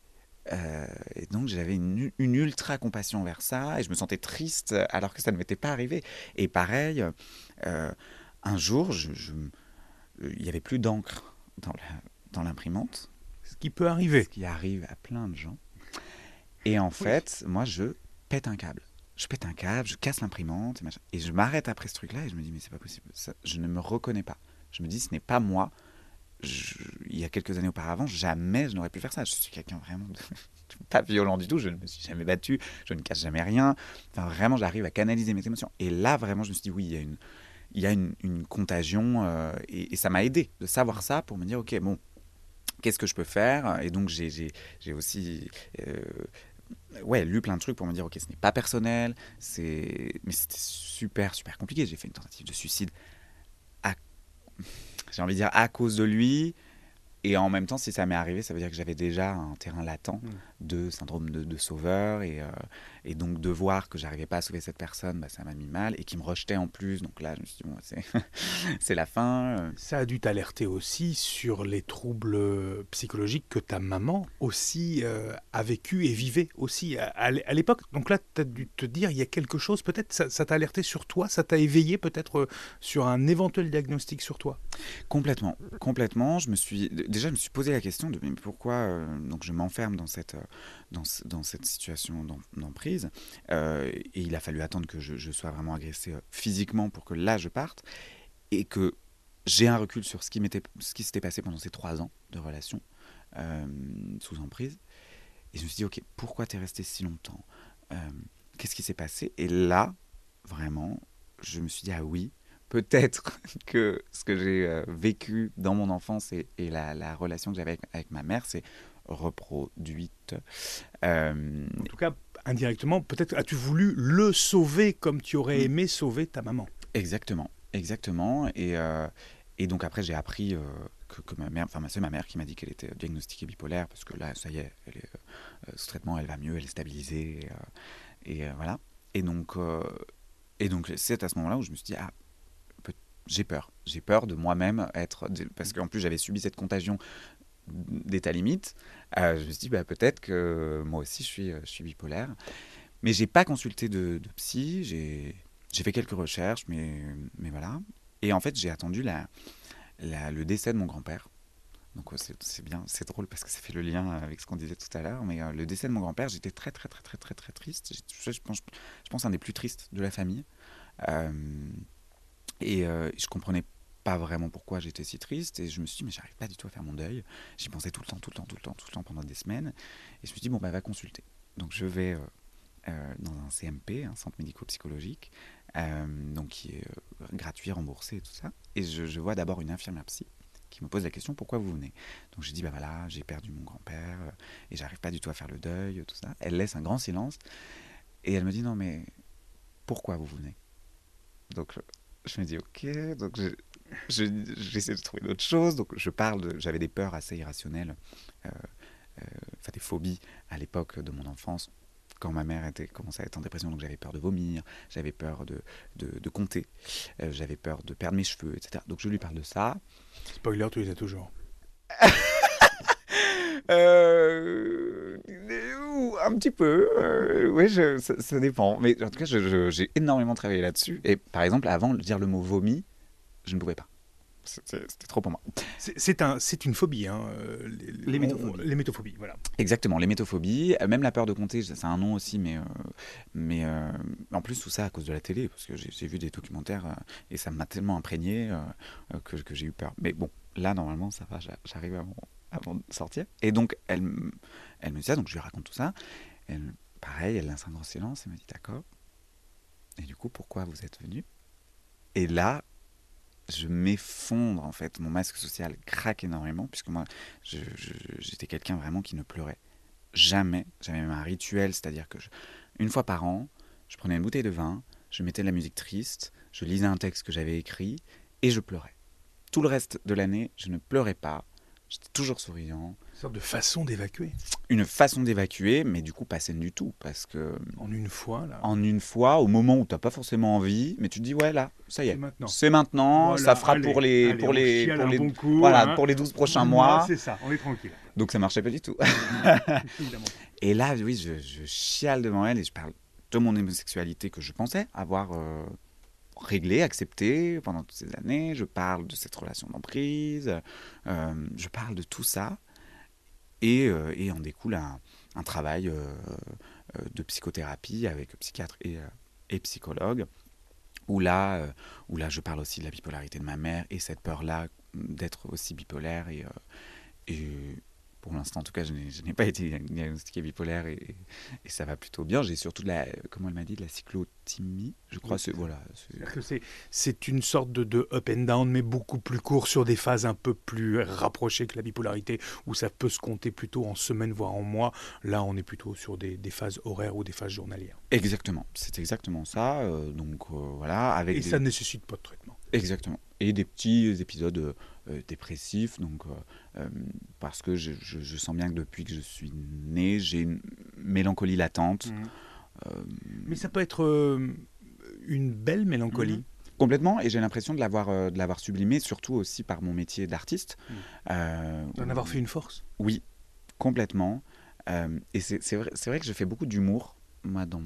C: Euh, et donc j'avais une, ultra compassion vers ça et je me sentais triste alors que ça ne m'était pas arrivé. Et pareil, euh, un jour, je, il n'y avait plus d'encre dans l'imprimante.
B: Ce qui peut arriver.
C: Ce qui arrive à plein de gens. Et en fait, moi, je pète un câble. Je pète un câble, je casse l'imprimante, et, je m'arrête après ce truc-là et je me dis, mais c'est pas possible. Ça, je ne me reconnais pas. Je me dis, ce n'est pas moi. Il y a quelques années auparavant, jamais je n'aurais pu faire ça. Je suis quelqu'un vraiment pas violent du tout, je ne me suis jamais battu, je ne casse jamais rien. Enfin, vraiment, j'arrive à canaliser mes émotions. Et là, vraiment, je me suis dit, oui, il y a une, il y a une, contagion euh, et, ça m'a aidé de savoir ça pour me dire, ok, bon, qu'est-ce que je peux faire? Et donc, j'ai aussi euh, ouais, lu plein de trucs pour me dire, ok, ce n'est pas personnel, c'est mais c'était super, super compliqué. J'ai fait une tentative de suicide, j'ai envie de dire, à cause de lui. Et en même temps, si ça m'est arrivé, ça veut dire que j'avais déjà un terrain latent mm. de syndrome de, sauveur. Et, euh, et, donc, de voir que j'arrivais pas à sauver cette personne, bah, ça m'a mis mal. Et qui me rejetait en plus. Donc là, je me suis dit, bon, c'est la fin.
B: Ça a dû t'alerter aussi sur les troubles psychologiques que ta maman aussi euh, a vécu et vivait aussi à, l'époque. Donc là, tu as dû te dire, il y a quelque chose, peut-être, ça t'a alerté sur toi, ça t'a éveillé peut-être euh, sur un éventuel diagnostic sur toi?
C: Complètement. Complètement. Je me suis déjà, je me suis posé la question de mais pourquoi euh, donc je m'enferme dans cette, euh, dans, dans, cette situation d'emprise. Euh, et il a fallu attendre que je, sois vraiment agressé physiquement pour que là je parte. Et que j'ai un recul sur ce qui s'était passé pendant ces trois ans de relation sous emprise. Et je me suis dit, ok, pourquoi tu es resté si longtemps Qu'est-ce qui s'est passé? Et là, vraiment, je me suis dit, ah oui, peut-être que ce que j'ai euh, vécu dans mon enfance et, la, relation que j'avais avec, ma mère, c'est reproduite.
B: Euh, en tout cas, indirectement, peut-être as-tu voulu le sauver comme tu aurais aimé sauver ta maman?
C: Exactement, exactement. Et, euh, et donc après, j'ai appris que, ma mère, enfin c'est ma mère qui m'a dit qu'elle était diagnostiquée bipolaire, parce que là, ça y est, elle est sous traitement, elle va mieux, elle est stabilisée. Et, et voilà. Et donc, et donc c'est à ce moment-là où je me suis dit, ah, j'ai peur. J'ai peur de moi-même être. Parce qu'en plus, j'avais subi cette contagion d'état limite. Euh, je me suis dit, bah, peut-être que moi aussi, je suis, je suis bipolaire. Mais j'ai pas consulté de, psy. J'ai fait quelques recherches, mais, voilà. Et en fait, j'ai attendu le décès de mon grand-père. Donc c'est bien, c'est drôle parce que ça fait le lien avec ce qu'on disait tout à l'heure. Mais euh, le décès de mon grand-père, j'étais très très très très très très triste. Je, pense, un des plus tristes de la famille. Euh, et euh, je comprenais pas vraiment pourquoi j'étais si triste. Et je me suis dit, mais j'arrive pas du tout à faire mon deuil. J'y pensais tout le temps, tout le temps, tout le temps, tout le temps pendant des semaines. Et je me suis dit, bon, bah, va consulter. Donc je vais euh, euh, dans un CMP, un centre médico-psychologique, donc qui est gratuit, remboursé et tout ça. Et je, vois d'abord une infirmière psy qui me pose la question pourquoi vous venez? Donc j'ai dit bah voilà j'ai perdu mon grand-père et j'arrive pas du tout à faire le deuil tout ça. Elle laisse un grand silence et elle me dit non mais pourquoi vous venez? Donc je me dis ok, donc j'essaie de trouver d'autres choses. Donc je parle, j'avais des peurs assez irrationnelles, euh, euh, enfin des phobies à l'époque de mon enfance. Quand ma mère était, commençait à être en dépression, donc j'avais peur de vomir, j'avais peur de, de, compter, euh, j'avais peur de perdre mes cheveux, etc. Donc je lui parle de ça.
B: Spoiler, tu les as toujours.
C: Euh, un petit peu, euh, oui, ça, dépend. Mais en tout cas, j'ai énormément travaillé là-dessus. Et par exemple, avant de dire le mot vomi, je ne pouvais pas. C'était trop pour moi.
B: C'est un, une phobie, hein,
C: euh, les, les, métophobies.
B: les métophobies. voilà.
C: Exactement, les métophobies. Même la peur de compter, c'est un nom aussi, mais, mais en plus tout ça à cause de la télé, parce que j'ai vu des documentaires et ça m'a tellement imprégné que, que j'ai eu peur. Mais bon, là normalement ça va, j'arrive avant de sortir. Et donc, elle, elle me dit ça, donc je lui raconte tout ça. Elle, pareil, elle lance un grand silence et me dit d'accord. Et du coup, pourquoi vous êtes venu? Et là, je m'effondre en fait. Mon masque social craque énormément, puisque moi, j'étais quelqu'un vraiment qui ne pleurait jamais. J'avais même un rituel, c'est-à-dire que une fois par an, je prenais une bouteille de vin, je mettais de la musique triste, je lisais un texte que j'avais écrit et je pleurais. Tout le reste de l'année, je ne pleurais pas, J'étais toujours souriant.
B: Une sorte de façon d'évacuer.
C: Une façon d'évacuer, mais du coup pas saine du tout. Parce que.
B: En une fois, là.
C: En une fois, au moment où tu n'as pas forcément envie, mais tu te dis, ouais, là, ça y est. C'est maintenant. C'est maintenant, ça fera pour les. pour les, pour les, voilà, hein. pour les 12 prochains mois.
B: C'est ça, on est tranquille.
C: Donc ça marchait pas du tout. et là, oui, je, je, chiale devant elle et je parle de mon homosexualité que je pensais avoir. Euh, réglé, accepté pendant toutes ces années. Je parle de cette relation d'emprise, euh, je parle de tout ça. Et, euh, et en découle un, un travail euh, de psychothérapie avec psychiatre et, et psychologue, où là, où là je parle aussi de la bipolarité de ma mère et cette peur-là d'être aussi bipolaire et, et pour l'instant, en tout cas, je n'ai pas été diagnostiqué bipolaire et, et, ça va plutôt bien. J'ai surtout de la, comment elle m'a dit, de la cyclothymie, je crois. C'est voilà.
B: C'est une sorte de, de, up and down, mais beaucoup plus court sur des phases un peu plus rapprochées que la bipolarité, où ça peut se compter plutôt en semaines, voire en mois. Là, on est plutôt sur des, des phases horaires ou des phases journalières.
C: Exactement, c'est exactement ça. Euh, donc euh, voilà, avec
B: et ça ne nécessite pas de traitement.
C: Exactement. Et des petits épisodes euh, dépressif, donc, euh, euh, parce que je, sens bien que depuis que je suis né, j'ai une mélancolie latente.
B: Mmh. Mais ça peut être une belle mélancolie.
C: Mmh. Complètement, et j'ai l'impression de l'avoir de l'avoir sublimé, surtout aussi par mon métier d'artiste.
B: Mmh. D'en avoir fait une force
C: Oui, complètement. et c'est vrai, vrai que je fais beaucoup d'humour, moi, dans,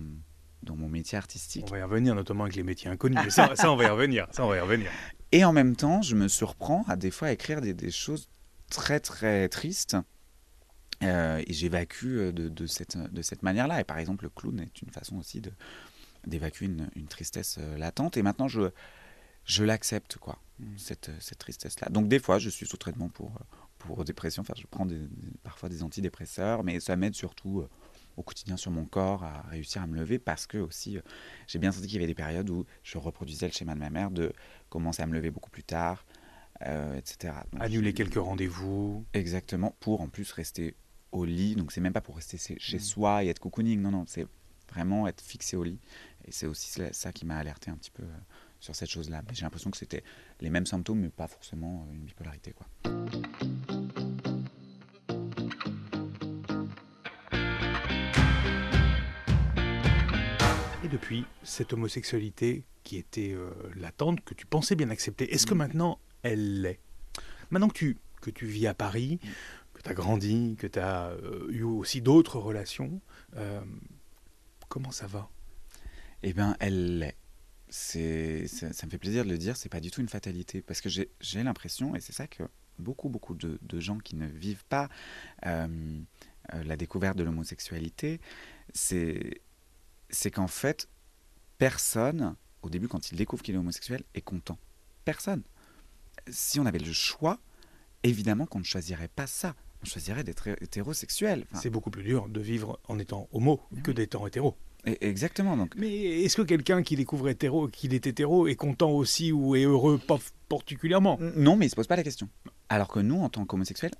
C: dans mon métier artistique.
B: On va y revenir, notamment avec les métiers inconnus. Mais ça, ça, on va y revenir. Ça, on va y revenir.
C: Et en même temps, je me surprends à des fois à écrire des, choses très très tristes. Euh, et j'évacue euh, de, de, cette, de cette manière-là. Et par exemple, le clown est une façon aussi d'évacuer une, une, tristesse euh, latente. Et maintenant, je, je l'accepte, quoi, mmh. cette, cette tristesse-là. Donc des fois, je suis sous traitement pour, pour dépression. Enfin, je prends des, parfois des antidépresseurs, mais ça m'aide surtout au quotidien sur mon corps à réussir à me lever parce que aussi j'ai bien senti qu'il y avait des périodes où je reproduisais le schéma de ma mère de commencer à me lever beaucoup plus tard, euh, etc.
B: Annuler quelques rendez-vous.
C: Exactement, pour en plus rester au lit. Donc c'est même pas pour rester chez mm. soi et être cocooning, non, non, c'est vraiment être fixé au lit. Et c'est aussi ça qui m'a alerté un petit peu euh, sur cette chose-là. J'ai l'impression que c'était les mêmes symptômes, mais pas forcément euh, une bipolarité. Quoi.
B: Depuis cette homosexualité qui était euh, latente, que tu pensais bien accepter Est-ce que mm. maintenant elle l'est? Maintenant que tu, que tu vis à Paris, mm. que tu as grandi, que tu as euh, eu aussi d'autres relations, euh, comment ça va?
C: Eh bien, elle l'est. C'est, ça, me fait plaisir de le dire, c'est pas du tout une fatalité. Parce que j'ai, l'impression, et c'est ça que beaucoup, beaucoup de, de, gens qui ne vivent pas la découverte de l'homosexualité, c'est c'est qu'en fait, personne, au début, quand il découvre qu'il est homosexuel, est content. Personne. Si on avait le choix, évidemment qu'on ne choisirait pas ça. On choisirait d'être hétérosexuel.
B: c'est beaucoup plus dur de vivre en étant homo que d'étant hétéro.
C: exactement. Donc.
B: Mais est-ce que quelqu'un qui découvre hétéro, qu'il est hétéro, est content aussi ou est heureux pas particulièrement?
C: Non, mais il se pose pas la question. Alors que nous, en tant qu'homosexuels,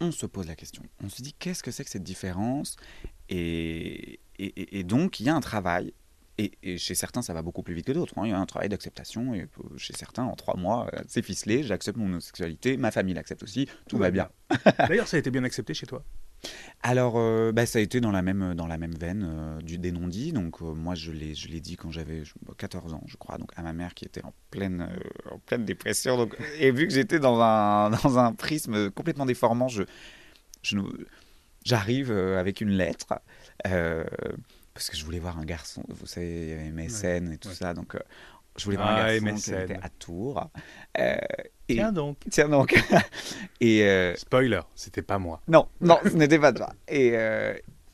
C: on se pose la question. On se dit qu'est-ce que c'est que cette différence? Et, et, donc, il y a un travail. Et, chez certains, ça va beaucoup plus vite que d'autres. Hein. Il y a un travail d'acceptation. Et chez certains, en trois mois, euh, c'est ficelé. J'accepte mon homosexualité. Ma famille l'accepte aussi. Tout, va bien.
B: D'ailleurs, ça a été bien accepté chez toi?
C: Alors, euh, bah, ça a été dans la même, dans la même veine euh, du, des non-dits. Donc, moi, je l'ai, je l'ai dit quand j'avais 14 ans, je crois, donc à ma mère qui était en pleine, en pleine dépression. Donc, et vu que j'étais dans un, dans un prisme complètement déformant, je, je, j'arrive avec une lettre euh, parce que je voulais voir un garçon. Vous savez, il y avait MSN et tout ça. Donc, euh, je voulais voir un ah, garçon qui était à Tours.
B: Euh, et... Tiens donc.
C: Tiens donc. et
B: Spoiler, c'était pas moi.
C: Non, non, ce n'était pas toi. Et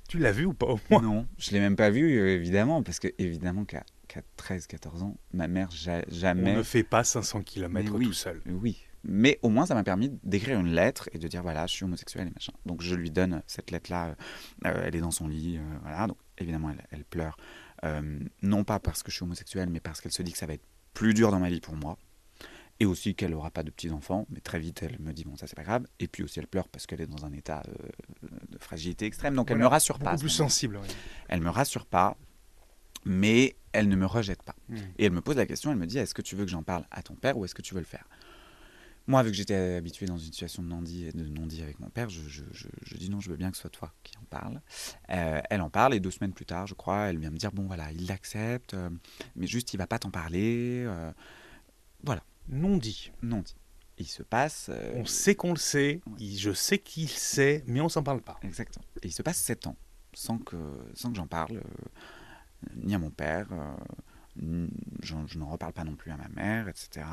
B: tu l'as vu ou pas au moins?
C: Non, je l'ai même pas vu évidemment parce que évidemment qu'à 13-14 ans, ma mère jamais.
B: On ne fait pas 500 km
C: tout
B: seul.
C: Oui, mais au moins, ça m'a permis d'écrire une lettre et de dire voilà, je suis homosexuel et machin. Donc je lui donne cette lettre-là. Euh, euh, elle est dans son lit. Euh, voilà. Donc évidemment, elle, pleure. non pas parce que je suis homosexuel, mais parce qu'elle se dit que ça va être plus dur dans ma vie pour moi. Et aussi qu'elle n'aura pas de petits-enfants. Mais très vite, elle me dit bon, ça, c'est pas grave. Et puis aussi, elle pleure parce qu'elle est dans un état de fragilité extrême. Donc elle me rassure pas.
B: plus sensible. Oui.
C: Elle me rassure pas mais elle ne me rejette pas. Hmm. Et elle me pose la question, elle me dit, est-ce que tu veux que j'en parle à ton père ou est-ce que tu veux le faire? Moi, vu que j'étais habitué dans une situation de non-dit de avec mon père, je, dis non, je veux bien que ce soit toi qui en parle. Euh, elle en parle et deux semaines plus tard, je crois, elle vient me dire bon voilà, il l'accepte, euh, mais juste il va pas t'en parler. Euh, voilà.
B: Non-dit.
C: Non-dit. Il se passe.
B: on sait qu'on le sait, je sais qu'il sait, mais on s'en parle pas.
C: Exactement. Et il se passe sept ans sans que, sans que j'en parle, ni à mon père je, n'en reparle pas non plus à ma mère, etc.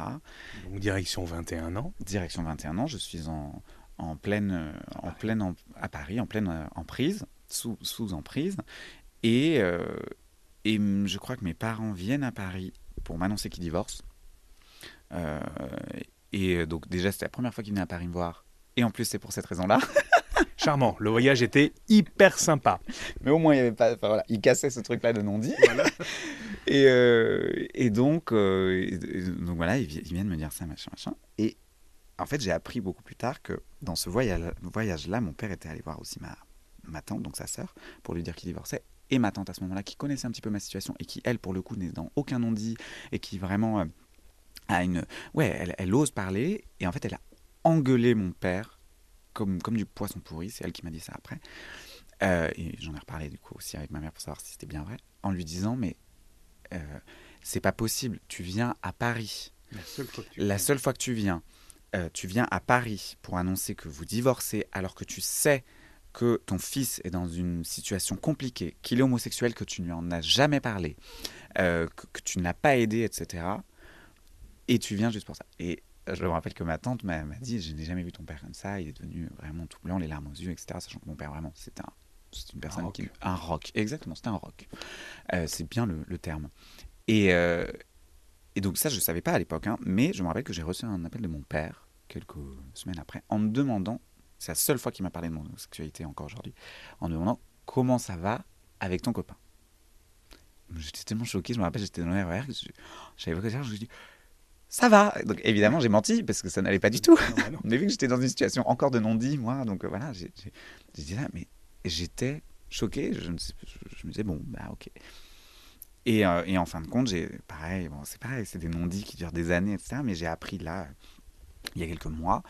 B: Donc direction 21 ans
C: Direction 21 ans, je suis en, en pleine, en pleine à Paris, en pleine euh, emprise, sous, sous emprise. Et, euh, et je crois que mes parents viennent à Paris pour m'annoncer qu'ils divorcent. Euh, Et donc déjà, c'était la première fois qu'il venait à Paris me voir. Et en plus, c'est pour cette raison-là.
B: Charmant. Le voyage était hyper sympa.
C: Mais au moins, il y avait pas. Enfin, voilà, il cassait ce truc-là de non-dit. et, euh, et donc, euh, donc voilà, ils, viennent me dire ça, machin, machin. Et en fait, j'ai appris beaucoup plus tard que dans ce voyage-là, mon père était allé voir aussi ma, ma tante, donc sa sœur, pour lui dire qu'il divorçait. Et ma tante à ce moment-là, qui connaissait un petit peu ma situation et qui, elle, pour le coup, n'est dans aucun non-dit et qui vraiment euh, a une. Ouais, elle, elle ose parler. Et en fait, elle a engueulé mon père comme, comme du poisson pourri. C'est elle qui m'a dit ça après. Euh, et j'en ai reparlé du coup aussi avec ma mère pour savoir si c'était bien vrai. En lui disant, mais euh, c'est pas possible. Tu viens à Paris.
B: La seule fois que tu,
C: La seule fois que tu viens, euh, tu viens à Paris pour annoncer que vous divorcez alors que tu sais que ton fils est dans une situation compliquée, qu'il est homosexuel, que tu ne lui en as jamais parlé, que, que, tu ne l'as pas aidé, etc. Et tu viens juste pour ça. Et je me rappelle que ma tante m'a dit Je n'ai jamais vu ton père comme ça, il est devenu vraiment tout blanc, les larmes aux yeux, etc. Sachant que mon père, vraiment, c'était un, une personne
B: un
C: qui. Un rock, exactement, c'était un rock. Euh, c'est bien le, le, terme. Et, euh, et donc, ça, je ne savais pas à l'époque, hein, mais je me rappelle que j'ai reçu un appel de mon père quelques semaines après en me demandant c'est la seule fois qu'il m'a parlé de mon sexualité encore aujourd'hui en me demandant comment ça va avec ton copain. J'étais tellement choqué, je me rappelle, j'étais dans l'RER, je savais pas quoi dire, je me suis dit ça va. Donc évidemment, j'ai menti parce que ça n'allait pas du tout. Non, non. Mais vu que j'étais dans une situation encore de non-dit, moi, donc euh, voilà, j'ai dit ça, mais j'étais choqué. Je, me disais, bon, bah ok. Et, euh, et en fin de compte, j'ai pareil, bon, c'est pareil, c'est des non-dits qui durent des années, etc. Mais j'ai appris là, il y a quelques mois,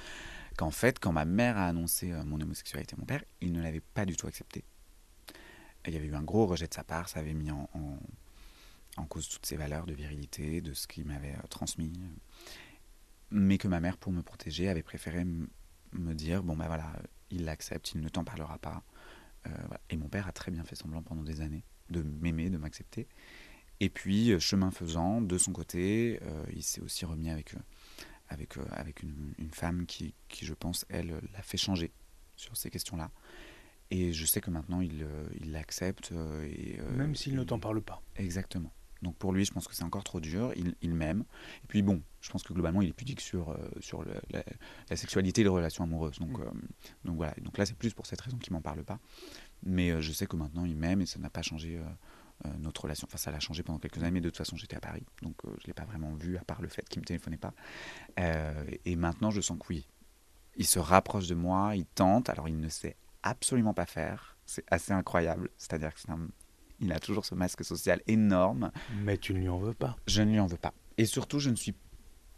C: qu'en fait, quand ma mère a annoncé euh, mon homosexualité à mon père, il ne l'avait pas du tout accepté. Il y avait eu un gros rejet de sa part, ça avait mis en, en cause toutes ces valeurs de virilité, de ce qu'il m'avait euh, transmis. Mais que ma mère, pour me protéger, avait préféré me dire bon ben voilà, il l'accepte, il ne t'en parlera pas. Euh, voilà. Et mon père a très bien fait semblant pendant des années de m'aimer, de m'accepter. Et puis, euh, chemin faisant, de son côté, euh, il s'est aussi remis avec, avec, avec une, une, femme qui, qui, je pense, elle, l'a fait changer sur ces questions-là. Et je sais que maintenant, il l'accepte. et
B: Même s'il ne t'en parle pas.
C: Exactement. Donc pour lui, je pense que c'est encore trop dur. Il, il m'aime. Et puis bon, je pense que globalement, il est pudique sur, euh, sur le, la, la, sexualité et les relations amoureuses. Donc, mmh. euh, donc voilà. Donc là, c'est plus pour cette raison qu'il m'en parle pas. Mais euh, je sais que maintenant, il m'aime et ça n'a pas changé notre relation. Enfin, ça l'a changé pendant quelques années, mais de toute façon, j'étais à Paris. Donc je ne l'ai pas vraiment vu, à part le fait qu'il ne me téléphonait pas. et maintenant, je sens que oui. Il se rapproche de moi, il tente. Alors, il ne sait absolument pas faire. C'est assez incroyable. C'est-à-dire que c'est un il a toujours ce masque social énorme.
B: Mais tu ne lui en veux pas.
C: Je ne lui en veux pas. Et surtout, je ne suis,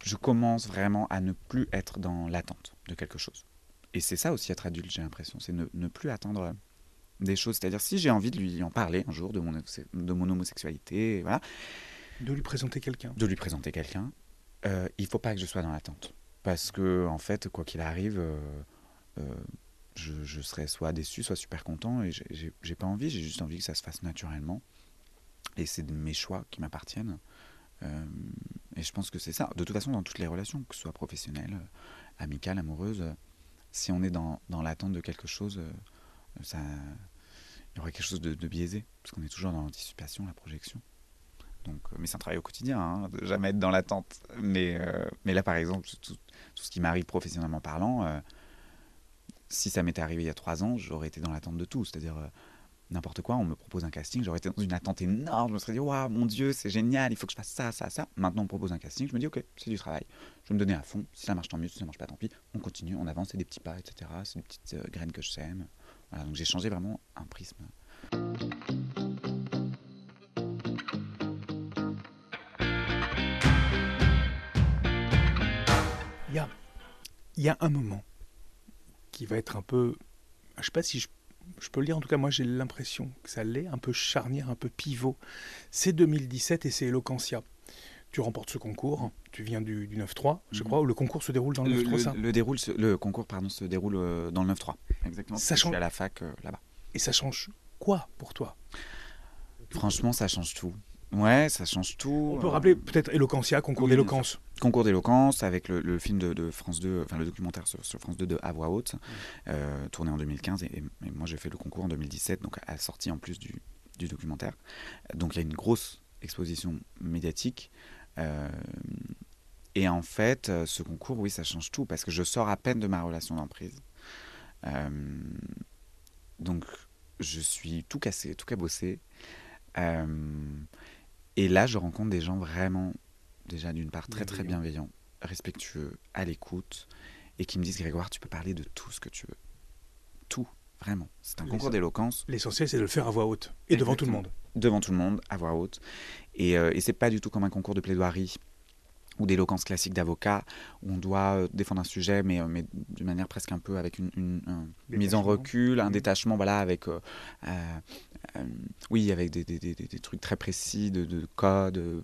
C: je commence vraiment à ne plus être dans l'attente de quelque chose. Et c'est ça aussi être adulte, j'ai l'impression, c'est ne, ne, plus attendre des choses. C'est-à-dire si j'ai envie de lui en parler un jour de mon, de mon homosexualité, voilà.
B: De lui présenter quelqu'un.
C: De lui présenter quelqu'un. Euh, il faut pas que je sois dans l'attente. Parce que, en fait, quoi qu'il arrive, euh, euh, je, serais soit déçu, soit super content. Et j'ai pas envie, j'ai juste envie que ça se fasse naturellement. Et c'est mes choix qui m'appartiennent. Euh, et je pense que c'est ça. De toute façon, dans toutes les relations, que ce soit professionnelles, amicales, amoureuses, si on est dans, dans l'attente de quelque chose, ça, il y aurait quelque chose de, de biaisé. Parce qu'on est toujours dans l'anticipation, la projection. Donc, mais c'est un travail au quotidien, hein, de jamais être dans l'attente. Mais, euh, mais là, par exemple, tout, ce qui m'arrive professionnellement parlant, euh, si ça m'était arrivé il y a trois ans, j'aurais été dans l'attente de tout. C'est-à-dire, euh, n'importe quoi, on me propose un casting, j'aurais été dans une attente énorme. Je me serais dit, waouh, mon Dieu, c'est génial, il faut que je fasse ça, ça, ça. Maintenant, on me propose un casting, je me dis, ok, c'est du travail. Je vais me donner à fond. Si ça marche, tant mieux. Si ça marche pas, tant pis. On continue, on avance, c'est des petits pas, etc. C'est des petites euh, graines que je sème. Voilà, donc j'ai changé vraiment un prisme.
B: Il y a, il y a un moment qui va être un peu, je sais pas si je, je peux le dire, en tout cas moi j'ai l'impression que ça l'est, un peu charnière, un peu pivot. C'est 2017 et c'est Eloquentia. Tu remportes ce concours, tu viens du, du 9-3, je crois, où le concours se déroule dans le,
C: le
B: 9-3, ça
C: le, le, déroule, le concours pardon, se déroule euh, dans le 9-3, exactement.
B: Ça change...
C: Je suis à la fac euh, là-bas.
B: Et ça change quoi pour toi?
C: Franchement, ça change tout. Ouais, ça change tout.
B: On peut rappeler peut-être Eloquentia, concours oui, d'éloquence.
C: Concours d'éloquence avec le, le, film de, de, France 2, enfin le documentaire sur, sur France 2 de À voix haute, mmh. euh, tourné en 2015. Et, et, moi, j'ai fait le concours en 2017, donc à sortie en plus du, du documentaire. Donc il y a une grosse exposition médiatique. Euh, Et en fait, euh, ce concours, oui, ça change tout parce que je sors à peine de ma relation d'emprise. Euh, donc, je suis tout cassé, tout cabossé. Euh, et là, je rencontre des gens vraiment, déjà d'une part, très très bienveillants, respectueux, à l'écoute, et qui me disent Grégoire, tu peux parler de tout ce que tu veux. Tout, vraiment. C'est un concours d'éloquence.
B: L'essentiel, c'est de le faire à voix haute et devant tout le monde.
C: Devant tout le monde, à voix haute. Et, euh, et c'est pas du tout comme un concours de plaidoirie ou d'éloquence classique d'avocat, où on doit euh, défendre un sujet, mais, euh, mais d'une manière presque un peu avec une, une, une mise en recul, un mmh. détachement, voilà, avec, euh, euh, oui, avec des, des, des, des, trucs très précis de, de code euh,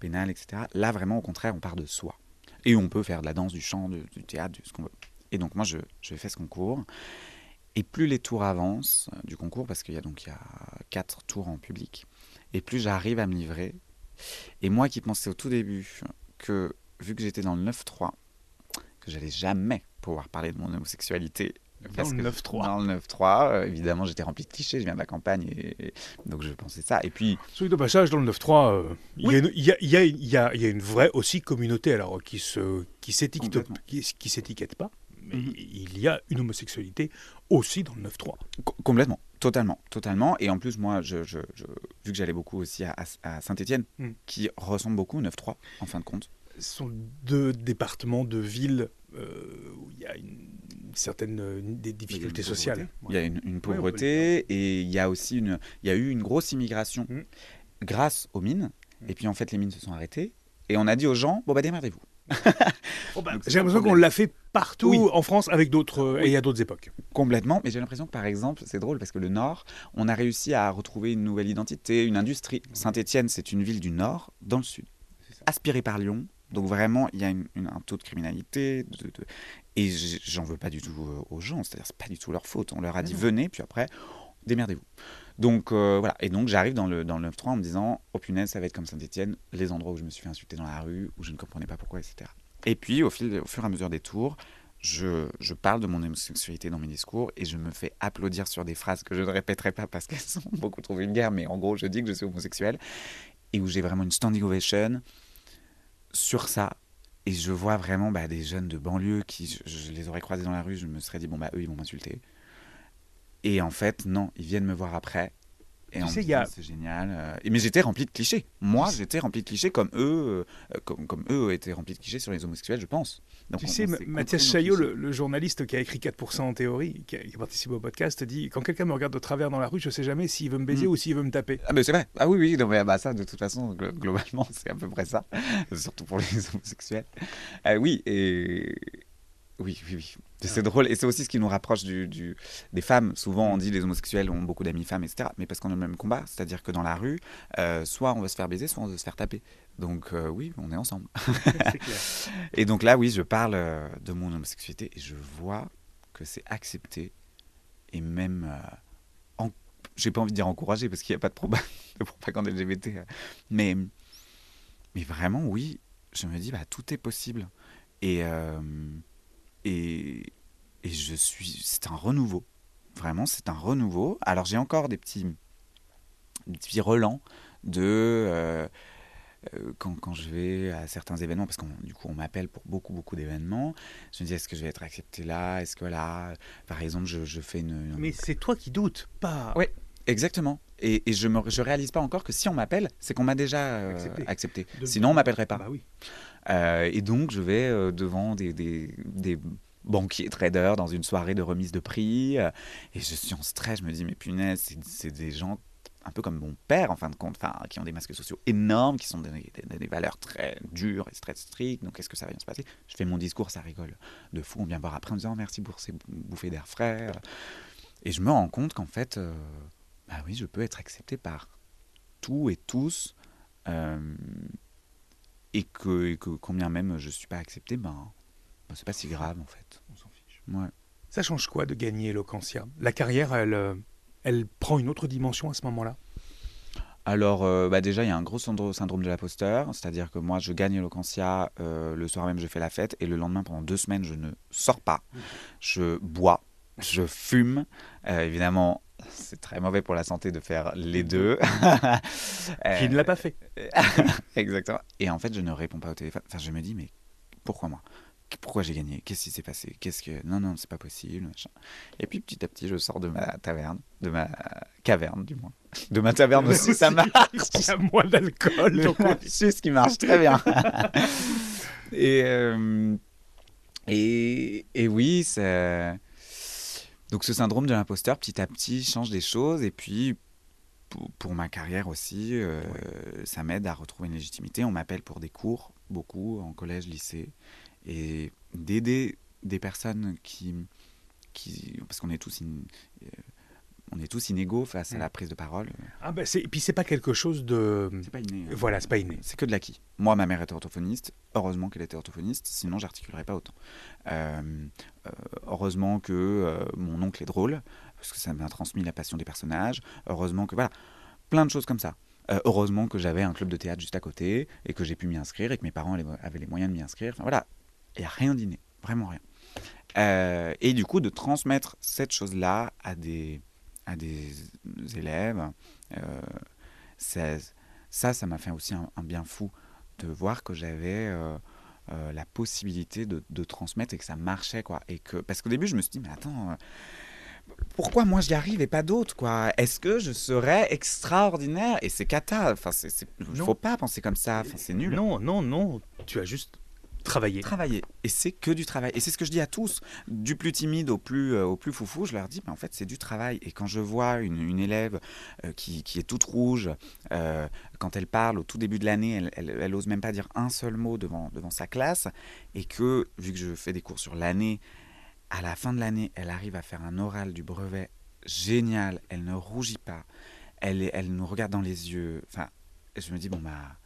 C: pénal, etc. Là, vraiment, au contraire, on part de soi. Et on peut faire de la danse, du chant, du théâtre, de ce qu'on veut. Et donc, moi, je, je fais ce concours. Et plus les tours avancent du concours, parce qu'il y a donc il y a quatre tours en public, et plus j'arrive à me livrer, et moi qui pensais au tout début que, vu que j'étais dans le 9-3, que j'allais jamais pouvoir parler de mon homosexualité.
B: Dans le 9-3.
C: Dans le 9-3, euh, évidemment, j'étais rempli de clichés, je viens de la campagne, et, et donc je pensais ça. Et puis.
B: Celui de passage, dans le 9-3, euh, il y, a une vraie aussi communauté alors, qui ne qui s'étiquette pas mais mmh. il y a une homosexualité aussi dans le 9-3.
C: complètement, totalement, totalement. Et en plus, moi, je, je, je vu que j'allais beaucoup aussi à, à Saint-Etienne, mmh. qui ressemble beaucoup au 9-3, en fin de compte.
B: Ce sont deux départements, deux villes euh, où il y a une, certaine une, des difficultés sociales.
C: Il y a une, une pauvreté ouais, et il y a aussi une, il y a eu une grosse immigration mmh. grâce aux mines. Et puis en fait, les mines se sont arrêtées et on a dit aux gens, bon bah démerdez-vous.
B: oh bah, j'ai l'impression qu'on l'a fait partout oui. en France avec d'autres oui. et à d'autres époques.
C: Complètement, mais j'ai l'impression que par exemple, c'est drôle parce que le Nord, on a réussi à retrouver une nouvelle identité, une industrie. Saint-Étienne, c'est une ville du Nord, dans le Sud, aspirée par Lyon. Donc vraiment, il y a une, une, un taux de criminalité, de, de... et j'en veux pas du tout aux gens. C'est-à-dire, c'est pas du tout leur faute. On leur a dit venez, puis après, démerdez-vous. Donc euh, voilà, et donc j'arrive dans le, dans le 9-3 en me disant, oh punaise, ça va être comme Saint-Etienne, les endroits où je me suis fait insulter dans la rue, où je ne comprenais pas pourquoi, etc. Et puis au, fil, au fur et à mesure des tours, je, je, parle de mon homosexualité dans mes discours et je me fais applaudir sur des phrases que je ne répéterai pas parce qu'elles sont beaucoup trop vulgaires, mais en gros, je dis que je suis homosexuel et où j'ai vraiment une standing ovation sur ça. Et je vois vraiment bah, des jeunes de banlieue qui, je, je, les aurais croisés dans la rue, je me serais dit, bon, bah eux, ils vont m'insulter. Et en fait, non, ils viennent me voir après. Et
B: tu sais, y a...
C: c'est génial. Euh, mais j'étais rempli de clichés. Moi, j'étais rempli de clichés comme eux, euh, comme, comme, eux étaient remplis de clichés sur les homosexuels, je pense.
B: Donc, tu on, sais, on Mathias Chaillot, le, le, journaliste qui a écrit 4% en théorie, qui a, qui a participé au podcast, dit Quand quelqu'un me regarde de travers dans la rue, je ne sais jamais s'il veut me baiser mmh. ou s'il veut me taper.
C: Ah, mais c'est vrai. Ah oui, oui. Non, mais, bah, ça, de toute façon, globalement, c'est à peu près ça. Surtout pour les homosexuels. Euh, oui, et oui, oui, oui. C'est drôle. Et c'est aussi ce qui nous rapproche du, du, des femmes. Souvent, on dit les homosexuels ont beaucoup d'amis femmes, etc. Mais parce qu'on a le même combat. C'est-à-dire que dans la rue, euh, soit on veut se faire baiser, soit on veut se faire taper. Donc, euh, oui, on est ensemble. est et donc là, oui, je parle euh, de mon homosexualité et je vois que c'est accepté et même. Euh, en... J'ai pas envie de dire encouragé parce qu'il n'y a pas de, proba... de propagande LGBT. Mais, mais vraiment, oui, je me dis, bah, tout est possible. Et. Euh, et, et je suis c'est un renouveau. Vraiment c'est un renouveau. Alors j'ai encore des petits des petits relents de euh, quand, quand, je vais à certains événements, parce que du coup on m'appelle pour beaucoup beaucoup d'événements, je me dis est-ce que je vais être accepté là? Est-ce que là, par exemple, je, je fais une, une...
B: Mais c'est toi qui doutes, pas.
C: Oui, exactement. Et, et je ne je réalise pas encore que si on m'appelle, c'est qu'on m'a déjà euh, accepté. accepté. De... Sinon on m'appellerait pas.
B: Bah oui.
C: Euh, et donc, je vais euh, devant des, des, des, banquiers traders dans une soirée de remise de prix. Et je suis en stress. Je me dis, mais punaise, c'est des gens un peu comme mon père, en fin de compte, qui ont des masques sociaux énormes, qui sont des, des, des valeurs très dures et très strictes. Donc, est-ce que ça va bien se passer? Je fais mon discours, ça rigole de fou. On vient voir après en disant, merci pour ces bouffées d'air frais. Et je me rends compte qu'en fait, bah oui, je peux être accepté par tout et tous. Euh, et que, et que combien même je ne suis pas accepté, ben, ben c'est pas si grave en fait.
B: On s'en fiche.
C: Ouais.
B: Ça change quoi de gagner Eloquentia? La carrière, elle, elle prend une autre dimension à ce moment-là?
C: Alors, euh, bah déjà, il y a un gros syndrome de l'imposteur, c'est-à-dire que moi, je gagne Eloquentia, euh, le soir même, je fais la fête, et le lendemain, pendant deux semaines, je ne sors pas. Je bois, je fume, euh, évidemment, c'est très mauvais pour la santé de faire les deux.
B: Qui ne l'a pas fait.
C: Exactement. Et en fait, je ne réponds pas au téléphone. Enfin, je me dis, mais pourquoi moi? Pourquoi j'ai gagné? Qu'est-ce qui s'est passé? Qu'est-ce que non non c'est pas possible Et puis petit à petit je sors de ma taverne, de ma caverne du moins, de ma taverne aussi ça marche.
B: Il y a moins d'alcool donc
C: c'est ce qui marche très bien. et, euh, et et oui c'est donc ce syndrome de l'imposteur petit à petit change des choses et puis pour, ma carrière aussi, euh, ça m'aide à retrouver une légitimité. On m'appelle pour des cours, beaucoup, en collège, lycée et d'aider des personnes qui, qui parce qu'on est tous euh, on est tous inégaux face à mm. la prise de parole.
B: Ah ben et puis c'est pas quelque chose de.
C: C'est pas inné. Hein.
B: Voilà, c'est pas inné.
C: C'est que de l'acquis. Moi, ma mère était orthophoniste. Heureusement qu'elle était orthophoniste, sinon j'articulerais pas autant. Euh, euh, heureusement que mon oncle est drôle, parce que ça m'a transmis la passion des personnages. Heureusement que voilà, plein de choses comme ça. heureusement que j'avais un club de théâtre juste à côté et que j'ai pu m'y inscrire et que mes parents avaient les moyens de m'y inscrire. Enfin voilà, il n'y a rien d'inné, vraiment rien. Euh, et du coup, de transmettre cette chose-là à des, à des élèves, euh, ça, ça m'a fait aussi un, bien fou de voir que j'avais euh, la possibilité de, de, transmettre et que ça marchait. Quoi. Et que, parce qu'au début, je me suis dit, mais attends pourquoi moi j'y arrive et pas d'autres quoi? Est-ce que je serais extraordinaire? Et c'est cata. Enfin, il faut pas penser comme ça. Enfin, c'est nul.
B: Non, non, non. Tu as juste Travailler.
C: Travailler. Et c'est que du travail. Et c'est ce que je dis à tous, du plus timide au plus, euh, au plus foufou, je leur dis, mais en fait, c'est du travail. Et quand je vois une, une élève euh, qui, qui, est toute rouge, euh, quand elle parle au tout début de l'année, elle, elle, elle, ose même pas dire un seul mot devant, devant sa classe, et que, vu que je fais des cours sur l'année, à la fin de l'année, elle arrive à faire un oral du brevet génial, elle ne rougit pas, elle, elle nous regarde dans les yeux. Enfin, je me dis, bon, bah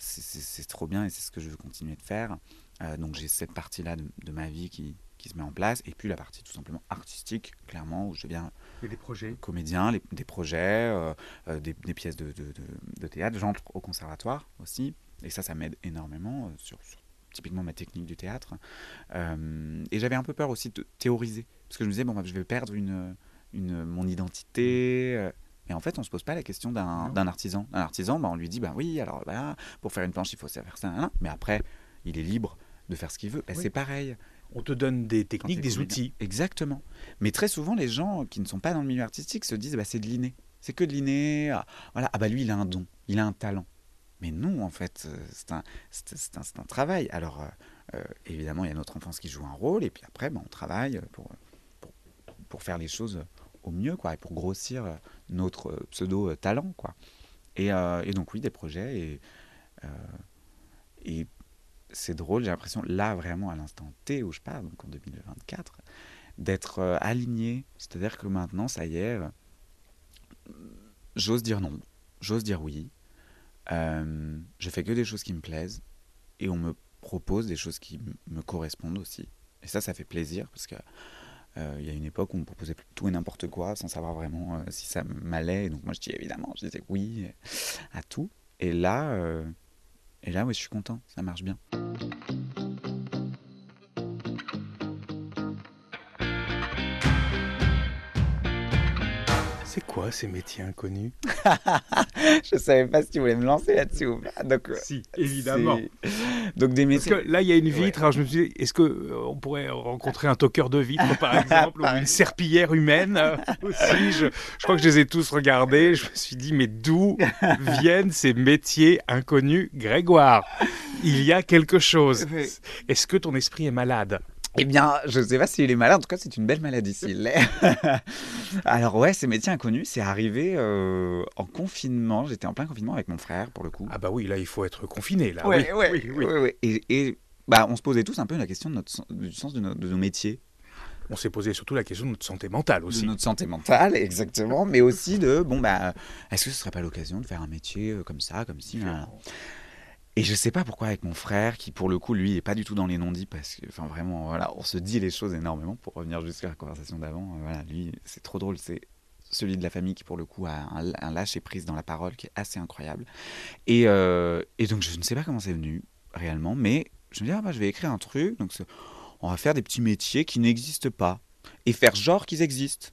C: c'est trop bien et c'est ce que je veux continuer de faire. Euh, donc j'ai cette partie-là de, ma vie qui, qui, se met en place. Et puis la partie tout simplement artistique, clairement, où je deviens
B: des projets.
C: comédien, des projets, euh, euh, des, des, pièces de, de, de théâtre. J'entre au conservatoire aussi. Et ça, ça m'aide énormément sur, typiquement ma technique du théâtre. et j'avais un peu peur aussi de théoriser. Parce que je me disais, bon, bah, je vais perdre une, une, mon identité. Et en fait, on ne se pose pas la question d'un artisan. Un artisan, bah, on lui dit, bah oui, alors bah, pour faire une planche, il faut faire ça. Mais après, il est libre de faire ce qu'il veut. C'est pareil.
B: On te donne des techniques, des outils.
C: Exactement. Mais très souvent, les gens qui ne sont pas dans le milieu artistique se disent, bah, c'est de l'inné. C'est que de l'inné. Ah, voilà. Ah bah lui, il a un don, il a un talent. Mais non, en fait, euh, c'est un, un, un, travail. Alors, euh, euh, évidemment, il y a notre enfance qui joue un rôle, et puis après, bah, on travaille pour, pour, pour, faire les choses au mieux, quoi, et pour grossir notre pseudo talent, quoi. Et, et donc oui, des projets et, et c'est drôle, j'ai l'impression là vraiment à l'instant T où je parle, donc en 2024, d'être aligné, c'est-à-dire que maintenant ça y est, j'ose dire non, j'ose dire oui, je fais que des choses qui me plaisent et on me propose des choses qui me correspondent aussi. Et ça, ça fait plaisir parce que euh, il y a une époque où on me proposait tout et n'importe quoi sans savoir vraiment euh, si ça m'allait. Donc moi je dis évidemment, je disais oui à tout. Et là, euh, et là, je suis content, ça marche bien.
B: C'est quoi ces métiers inconnus
C: Je savais pas si tu voulais me lancer là-dessus ou pas. Donc,
B: si, évidemment.
C: Donc des métiers.
B: Parce que là, il y a une vitre. Alors je me suis dit, est-ce que euh, on pourrait rencontrer un toqueur de vitre, par exemple, ou une serpillière humaine euh, aussi je, je, crois que je les ai tous regardés. Je me suis dit, mais d'où viennent ces métiers inconnus, Grégoire? Il y a quelque chose. Est-ce que ton esprit est malade?
C: Eh bien, je ne sais pas s'il est malade, en tout cas, c'est une belle maladie s'il l'est. Alors, ouais, ces métiers inconnus, c'est arrivé euh, en confinement. J'étais en plein confinement avec mon frère, pour le coup.
B: Ah, bah oui, là, il faut être confiné, là.
C: oui, oui, oui, oui, Et, et, bah, on se posait tous un peu la question de notre, du sens de, de nos métiers.
B: On s'est posé surtout la question de notre santé mentale aussi.
C: De notre santé mentale, exactement, mais aussi de, bon, bah, est-ce que ce serait pas l'occasion de faire un métier euh, comme ça, comme si. Et je sais pas pourquoi avec mon frère, qui pour le coup, lui, est pas du tout dans les non-dits, parce que, enfin vraiment, voilà, on se dit les choses énormément pour revenir jusqu'à la conversation d'avant. Euh, voilà, lui, c'est trop drôle, c'est celui de la famille qui pour le coup a un, lâcher prise dans la parole qui est assez incroyable. Et, euh, et donc je ne sais pas comment c'est venu réellement, mais je me dis, ah bah, je vais écrire un truc, donc on va faire des petits métiers qui n'existent pas, et faire genre qu'ils existent,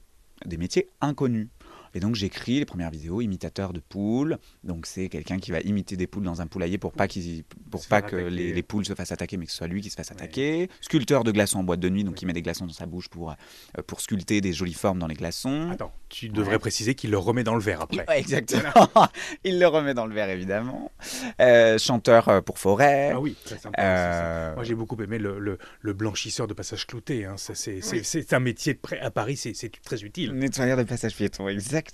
C: des métiers inconnus. Et donc j'écris les premières vidéos, imitateur de poules. Donc c'est quelqu'un qui va imiter des poules dans un poulailler pour pas, qu'ils, pour pas que les, les, poules se fassent attaquer, mais que ce soit lui qui se fasse attaquer. Sculpteur de glaçons en boîte de nuit, donc il met des glaçons dans sa bouche pour, euh, pour sculpter des jolies formes dans les glaçons.
B: Attends, tu devrais préciser qu'il le remet dans le verre après.
C: exactement. il le remet dans le verre évidemment. Euh, chanteur euh, pour forêt.
B: Ah oui, c'est sympa, Moi j'ai beaucoup aimé le, le, blanchisseur de passage clouté. Hein. C'est, un métier à Paris, c'est, très utile.
C: Nettoyeur de passage piéton, exactement.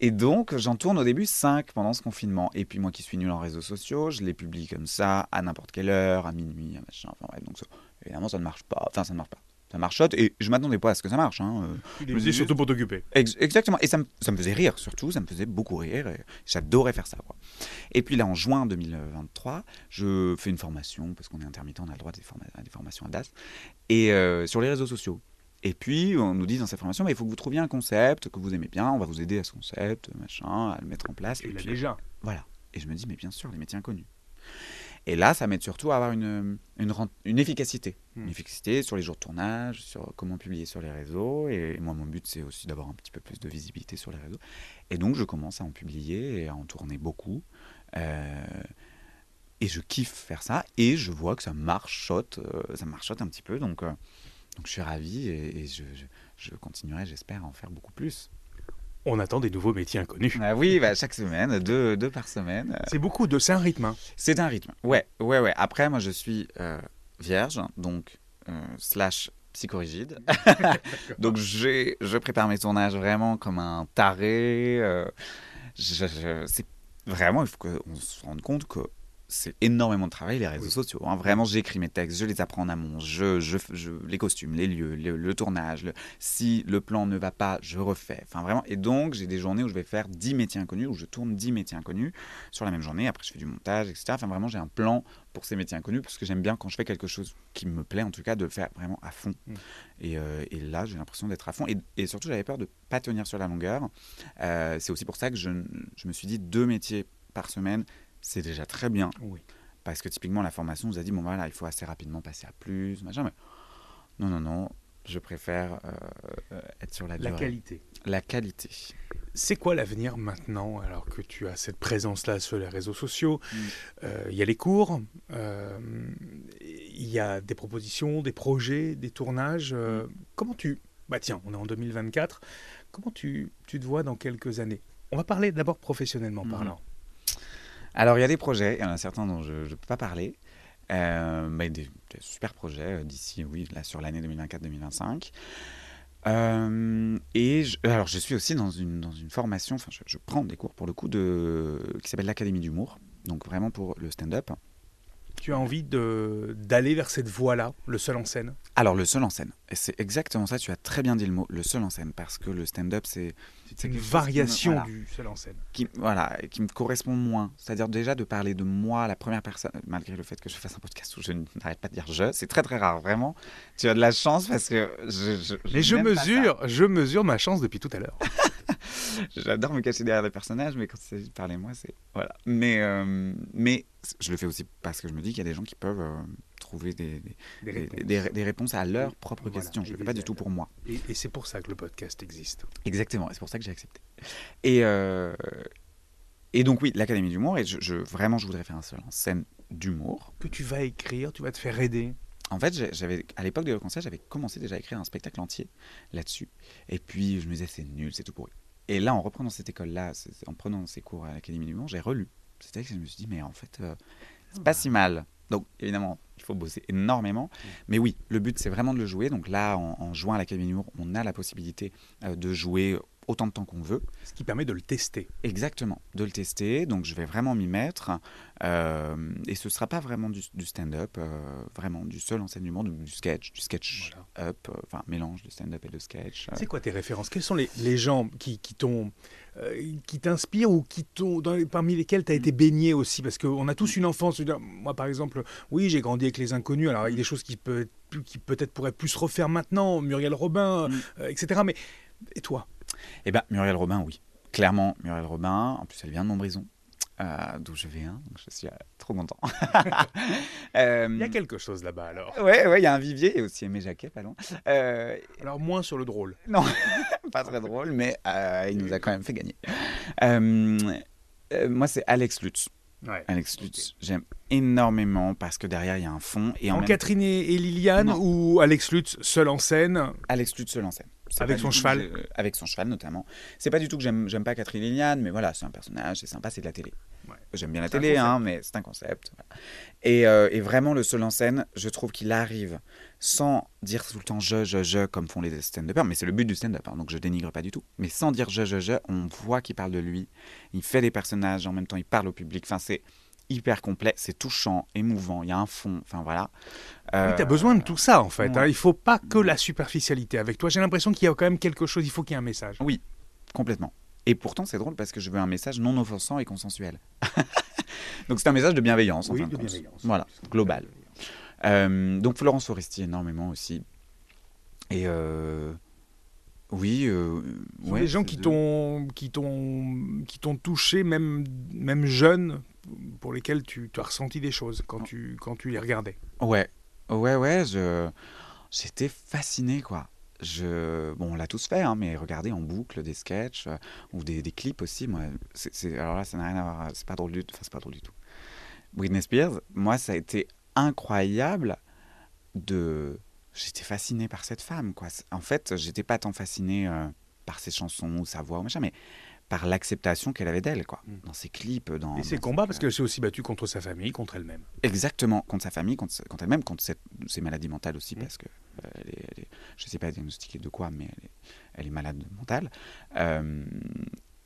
C: Et donc j'en tourne au début 5 pendant ce confinement. Et puis moi qui suis nul en réseaux sociaux, je les publie comme ça à n'importe quelle heure, à minuit, à machin. Enfin bref, donc ça, évidemment ça ne marche pas. Enfin ça ne marche pas ça marchote et je m'attendais pas à ce que ça marche. Hein.
B: Je me surtout pour t'occuper.
C: exactement. Et ça me, ça me, faisait rire surtout, ça me faisait beaucoup rire. J'adorais faire ça. Quoi. Et puis là, en juin 2023, je fais une formation, parce qu'on est intermittent, on a le droit à des, formations à DAS, et euh, sur les réseaux sociaux. Et puis, on nous dit dans cette formation, mais il faut que vous trouviez un concept que vous aimez bien, on va vous aider à ce concept, machin, à le mettre en place.
B: Et,
C: et
B: puis, déjà.
C: Voilà. Et je me dis, mais bien sûr, les métiers inconnus. Et là, ça m'aide surtout à avoir une, une, une efficacité. Une hmm. efficacité sur les jours de tournage, sur comment publier sur les réseaux. Et moi, mon but, c'est aussi d'avoir un petit peu plus de visibilité sur les réseaux. Et donc, je commence à en publier et à en tourner beaucoup. Euh, et je kiffe faire ça. Et je vois que ça marchote, euh, ça marchote un petit peu. Donc, euh, donc je suis ravi et, je, je, je continuerai, j'espère, à en faire beaucoup plus
B: on attend des nouveaux métiers inconnus.
C: Ah oui, bah, chaque semaine, deux, deux par semaine.
B: C'est beaucoup, de, c'est un rythme. Hein.
C: C'est un rythme, ouais, ouais, ouais. Après, moi, je suis euh, vierge, donc euh, slash psychorigide. donc, je prépare mes tournages vraiment comme un taré. Euh, c'est vraiment, il faut qu'on se rende compte que c'est énormément de travail, les réseaux sociaux. Hein. Vraiment, j'écris mes textes, je les apprends en amont, je, je, les costumes, les lieux, le, tournage. si le plan ne va pas, je refais. Enfin, vraiment. Et donc, j'ai des journées où je vais faire 10 métiers inconnus, où je tourne 10 métiers inconnus sur la même journée. Après, je fais du montage, etc. Enfin, vraiment, j'ai un plan pour ces métiers inconnus, parce que j'aime bien quand je fais quelque chose qui me plaît, en tout cas, de le faire vraiment à fond. Mm. Euh, et, là, j'ai l'impression d'être à fond. Et, surtout, j'avais peur de ne pas tenir sur la longueur. Euh, c'est aussi pour ça que je, je me suis dit deux métiers par semaine c'est déjà très bien.
B: Oui.
C: Parce que typiquement, la formation nous a dit bon, voilà, il faut assez rapidement passer à plus, machin. Mais non, non, non, je préfère euh, être sur la
B: La qualité.
C: La qualité.
B: C'est quoi l'avenir maintenant, alors que tu as cette présence-là sur les réseaux sociaux? Mm. euh, Il y a les cours, euh, il y a des propositions, des projets, des tournages. Mm. Comment tu. Bah tiens, on est en 2024. Comment tu, tu te vois dans quelques années? On va parler d'abord professionnellement mm. parlant.
C: Alors, il y a des projets, il y en a certains dont je ne peux pas parler, euh, mais des, super projets euh, d'ici, oui, là, sur l'année 2024-2025. Euh, et alors, je suis aussi dans une, dans une formation, enfin, je, je, prends des cours pour le coup de, qui s'appelle l'Académie d'humour, donc vraiment pour le stand-up.
B: Tu as envie d'aller vers cette voie-là, le seul en scène?
C: Alors, le seul en scène. Et c'est exactement ça, tu as très bien dit le mot, le seul en scène, parce que le stand-up, c'est.
B: C'est une variation du seul en scène.
C: Qui, voilà, qui me correspond moins. C'est-à-dire déjà de parler de moi, la première personne, malgré le fait que je fasse un podcast où je n'arrête pas de dire je, c'est très très rare, vraiment. Tu as de la chance parce que je. je
B: Mais je mesure, je mesure ma chance depuis tout à l'heure.
C: J'adore me cacher derrière les personnages, mais quand il s'agit de parler moi, c'est. Voilà. Mais, euh, mais je le fais aussi parce que je me dis qu'il y a des gens qui peuvent euh, trouver des, des, réponses. à leurs propres questions. Je ne le fais pas du tout pour moi.
B: Et, c'est pour ça que le podcast existe.
C: Exactement, c'est pour ça que j'ai accepté. Et, euh, et donc, oui, l'Académie d'humour, et je, vraiment, je voudrais faire un seul en scène d'humour.
B: Que tu vas écrire, tu vas te faire aider
C: en fait, j'avais à l'époque de concert, j'avais commencé déjà à écrire un spectacle entier là-dessus. Et puis je me disais c'est nul, c'est tout pourri. Et là, en reprenant cette école-là, en prenant ces cours à l'Académie du Monde, j'ai relu. C'était que je me suis dit, mais en fait, euh, c'est pas si mal. Donc, évidemment, il faut bosser énormément. Mm. Mais oui, le but, c'est vraiment de le jouer. Donc là, en, en jouant à l'Académie du Monde, on a la possibilité euh, de jouer autant de temps qu'on veut.
B: Ce qui permet de le tester.
C: Exactement, de le tester. Donc je vais vraiment m'y mettre. Euh, et ce ne sera pas vraiment du, stand-up, euh, vraiment du seul enseignement, du, du sketch, du sketch-up, euh, enfin mélange de stand-up et de sketch.
B: C'est quoi tes références? Quels sont les, les gens qui, qui t'ont qui t'inspirent ou qui parmi lesquels tu as été baigné aussi? Parce qu'on a tous une enfance. Moi, par exemple, oui, j'ai grandi avec les inconnus. Alors, il y a des choses qui, peut, qui peut-être pourraient plus se refaire maintenant, Muriel Robin, mm. etc. Mais, et toi?
C: Eh bien, Muriel Robin, oui. Clairement, Muriel Robin. En plus, elle vient de Montbrison. euh, d'où je viens. Donc je suis euh, trop content.
B: Il y a quelque chose là-bas alors.
C: Ouais, ouais, il y a un vivier et aussi Aimé Jacquet, pas loin.
B: alors moins sur le drôle.
C: Non, pas très drôle, mais il nous a quand même fait gagner. moi, c'est Alex Lutz. Alex Lutz, j'aime énormément parce que derrière il y a un fond.
B: Et en, Catherine et, Liliane ou Alex Lutz seul en scène?
C: Alex Lutz seul en scène.
B: Avec son cheval
C: euh, Avec son cheval notamment. C'est pas du tout que j'aime pas Catherine Liliane, mais voilà, c'est un personnage, c'est sympa, c'est de la télé. J'aime bien la télé, hein, mais c'est un concept. Et, euh, et, vraiment, le seul en scène, je trouve qu'il arrive sans dire tout le temps je, je, je, comme font les stand-uppers, mais c'est le but du stand-up, hein, donc je dénigre pas du tout. Mais sans dire je, je, je, on voit qu'il parle de lui, il fait des personnages, en même temps il parle au public. Enfin, c'est hyper complet, c'est touchant, émouvant, il y a un fond, enfin voilà.
B: Euh... tu as besoin de tout ça en fait. Hein. Il faut pas que la superficialité avec toi. J'ai l'impression qu'il y a quand même quelque chose, il faut qu'il y ait un message.
C: Oui, complètement. Et pourtant, c'est drôle parce que je veux un message non offensant et consensuel. donc c'est un message de bienveillance.
B: Oui, de bienveillance.
C: Voilà, global. Euh, donc Florence Foresti énormément aussi. Et euh, oui, euh,
B: ouais, des gens qui t'ont qui t'ont qui t'ont touché même même jeune pour lesquels tu, as ressenti des choses quand tu quand tu les regardais.
C: Ouais, ouais, ouais. Je j'étais fasciné quoi. Je bon, on l'a tous fait, hein, mais regarder en boucle des sketchs euh, ou des, des, clips aussi. Moi, alors là, ça n'a rien à voir. C'est pas drôle du tout. Enfin, c'est pas drôle du tout. Britney Spears, moi, ça a été incroyable de j'étais fasciné par cette femme. Quoi. En fait, j'étais pas tant fasciné euh, par ses chansons ou sa voix ou machin, mais par l'acceptation qu'elle avait d'elle, quoi, mm. dans ses clips, dans
B: et ses combats, parce qu'elle s'est aussi battue contre sa famille, contre elle-même.
C: Exactement, contre sa famille, contre, elle-même, contre ses maladies mentales aussi, mm. parce que euh, elle est, je sais pas diagnostiquée de quoi, mais elle est, malade mentale. Euh,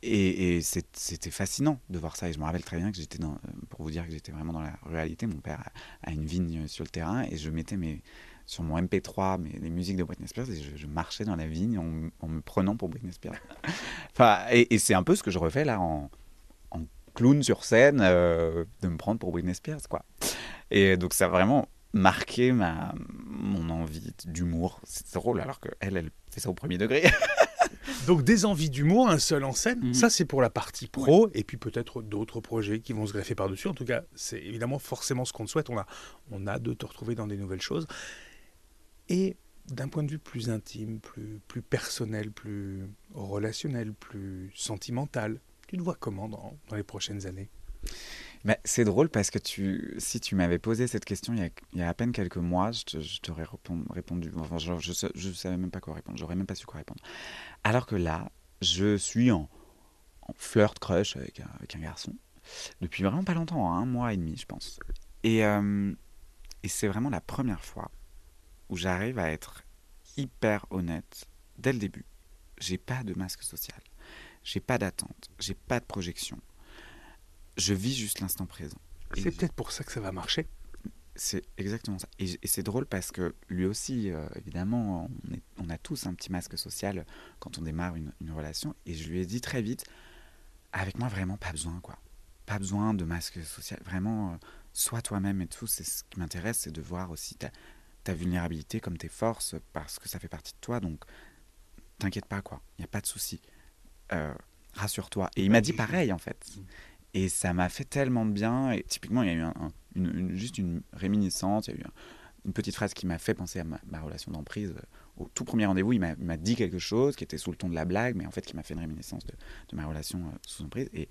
C: et, c'était fascinant de voir ça. Et je me rappelle très bien que j'étais dans, pour vous dire que j'étais vraiment dans la réalité. Mon père a, a, une vigne sur le terrain et je mettais mes sur mon MP3 mais les musiques de Britney Spears et je, marchais dans la vigne en, me prenant pour Britney Spears. enfin, et, c'est un peu ce que je refais là en, en clown sur scène, euh, de me prendre pour Britney Spears, quoi. Et donc ça a vraiment marqué ma, mon envie d'humour. C'est drôle alors qu'elle, elle fait ça au premier degré.
B: Donc des envies d'humour, un seul en scène, mhm. ça c'est pour la partie pro, et puis peut-être d'autres projets qui vont se greffer par-dessus. En tout cas, c'est évidemment forcément ce qu'on souhaite. On a, on a de te retrouver dans des nouvelles choses. Et d'un point de vue plus intime, plus, personnel, plus relationnel, plus sentimental, tu te vois comment dans, les prochaines années?
C: Mais c'est drôle parce que tu, si tu m'avais posé cette question il y, a, à peine quelques mois, je, t'aurais répondu. Enfin, je ne savais même pas quoi répondre. J'aurais même pas su quoi répondre. Alors que là, je suis en, en flirt crush avec un, garçon depuis vraiment pas longtemps, un mois et demi, je pense. Et, euh, et c'est vraiment la première fois où j'arrive à être hyper honnête dès le début. J'ai pas de masque social. J'ai pas d'attente. J'ai pas de projection. Je vis juste l'instant présent.
B: C'est peut-être pour ça que ça va marcher.
C: C'est exactement ça. Et, c'est drôle parce que lui aussi, euh, évidemment, on, a tous un petit masque social quand on démarre une, relation. Et je lui ai dit très vite, avec moi, vraiment pas besoin, quoi. Pas besoin de masque social. Vraiment, euh, sois toi-même et tout. C'est ce qui m'intéresse, c'est de voir aussi ta, ta vulnérabilité comme tes forces parce que ça fait partie de toi. Donc, t'inquiète pas, quoi. Il n'y a pas de souci. Euh, rassure-toi. Et il m'a dit pareil, en fait. Et ça m'a fait tellement bien. Et typiquement, il y a eu juste une réminiscence. Il y a eu une petite phrase qui m'a fait penser à ma, relation d'emprise. Au tout premier rendez-vous, il m'a dit quelque chose qui était sous le ton de la blague, mais en fait qui m'a fait une réminiscence de, de ma relation euh, sous emprise. Et,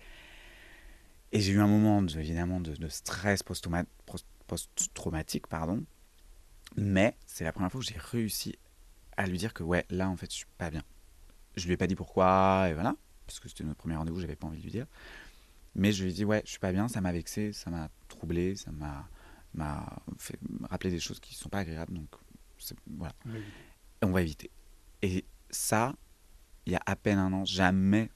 C: et j'ai eu un moment, évidemment, de, de stress post-traumatique, pardon, mais c'est la première fois que j'ai réussi à lui dire que ouais, là en fait, je suis pas bien. Je lui ai pas dit pourquoi et voilà, parce que c'était notre premier rendez-vous, j'avais pas envie de lui dire. Mais je lui ai dit ouais, je suis pas bien, ça m'a vexé, ça m'a troublé, ça m'a m'a fait rappeler des choses qui sont pas agréables, donc voilà. On va éviter. Et ça, il y a à peine un an, jamais.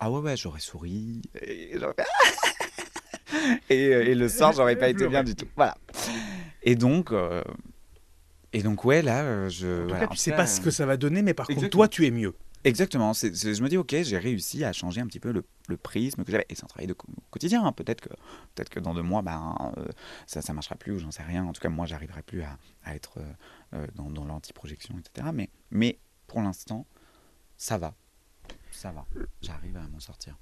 C: Ah ouais ouais, j'aurais souri et, et, et, le soir, j'aurais pas été bien du tout. Voilà. Et donc, euh, et donc, ouais, là, euh, je.
B: En tout cas, tu sais pas ce que ça va donner, mais par contre, toi, tu es mieux.
C: Exactement. je me dis, ok, j'ai réussi à changer un petit peu le, prisme que j'avais. Et c'est un travail de quotidien. Hein. Peut-être que, peut que dans deux mois, ben, euh, ça ne marchera plus ou j'en sais rien. En tout cas, moi, j'arriverai plus à, à être euh, dans, dans l'anti-projection, etc. Mais, mais pour l'instant, ça va. Ça va. J'arrive à m'en sortir.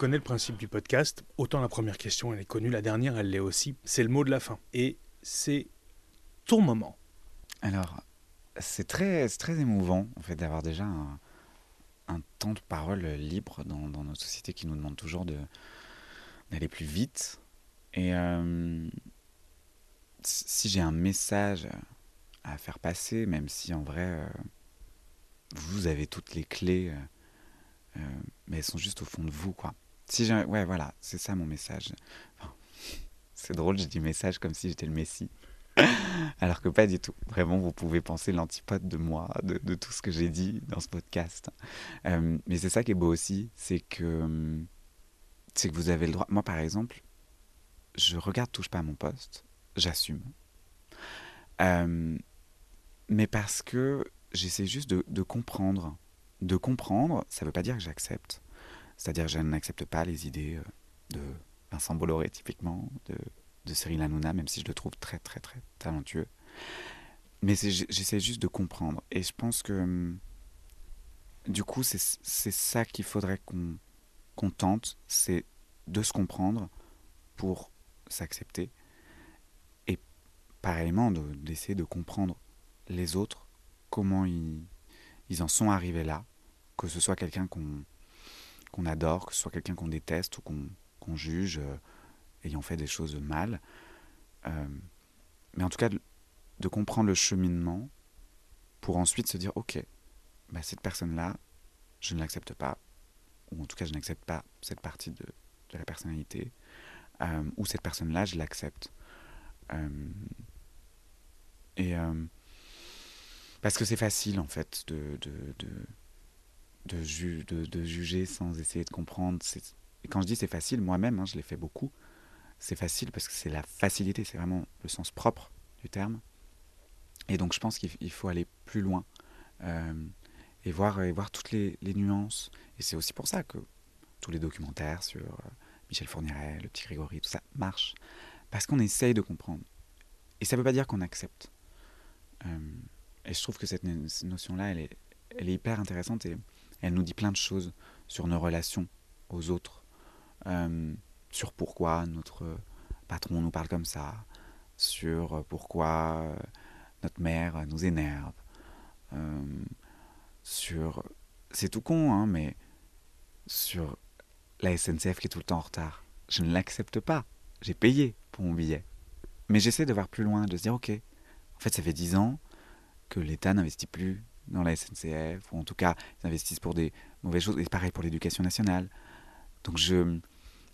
B: Connais le principe du podcast. Autant la première question, elle est connue, la dernière, elle l'est aussi. C'est le mot de la fin. Et c'est ton moment.
C: Alors, c'est très, très émouvant, en fait, d'avoir déjà un, temps de parole libre dans, notre société qui nous demande toujours d'aller plus vite. Et euh, si j'ai un message à faire passer, même si en vrai, euh, vous avez toutes les clés, euh, mais elles sont juste au fond de vous, quoi. Si ouais, voilà, c'est ça mon message. c'est drôle, je dis message comme si j'étais le Messie. Alors que pas du tout. Vraiment, vous pouvez penser l'antipode de moi, de, tout ce que j'ai dit dans ce podcast. Euh, mais c'est ça qui est beau aussi, c'est que, que vous avez le droit. Moi, par exemple, je regarde Touche pas à mon poste, j'assume. Euh, mais parce que j'essaie juste de, de, comprendre. De comprendre, ça ne veut pas dire que j'accepte. C'est-à-dire je n'accepte pas les idées euh, de Vincent Bolloré, typiquement, de de Cyril Hanouna, même si je le trouve très très très talentueux. Mais j'essaie juste de comprendre. Et je pense que hum, du coup, c'est ça qu'il faudrait qu'on tente, c'est de se comprendre pour s'accepter. Et pareillement, d'essayer de, comprendre les autres, comment ils, ils en sont arrivés là, que ce soit quelqu'un qu'on adore, que ce soit quelqu'un qu'on déteste ou qu'on juge. Euh, ayant fait des choses mal. Euh, mais en tout cas, de, comprendre le cheminement pour ensuite se dire, ok, bah, cette personne-là, je ne l'accepte pas, ou en tout cas, je n'accepte pas cette partie de, de la personnalité, euh, ou cette personne-là, je l'accepte. Et parce que c'est facile, en fait, de, de, de, juger sans essayer de comprendre. Quand je dis c'est facile, moi-même, hein, je l'ai fait beaucoup c'est facile parce que c'est la facilité, c'est vraiment le sens propre du terme. Et donc je pense qu'il faut aller plus loin euh, et, voir, toutes les, nuances. Et c'est aussi pour ça que tous les documentaires sur euh, Michel Fourniret, le petit Grégory, tout ça marche. Parce qu'on essaye de comprendre. Et ça ne veut pas dire qu'on accepte. Euh, et je trouve que cette notion-là, elle est, hyper intéressante elle nous dit plein de choses sur nos relations aux autres sur pourquoi notre patron nous parle comme ça, sur pourquoi euh, notre mère nous énerve, euh, sur... C'est tout con, hein, mais sur la SNCF qui est tout le temps en retard. Je ne l'accepte pas. J'ai payé pour mon billet. Mais j'essaie de voir plus loin, de se dire, ok, en fait, ça fait dix ans que l'État n'investit plus dans la SNCF, ou en tout cas, ils investissent pour des mauvaises choses, et pareil pour l'éducation nationale. Donc je,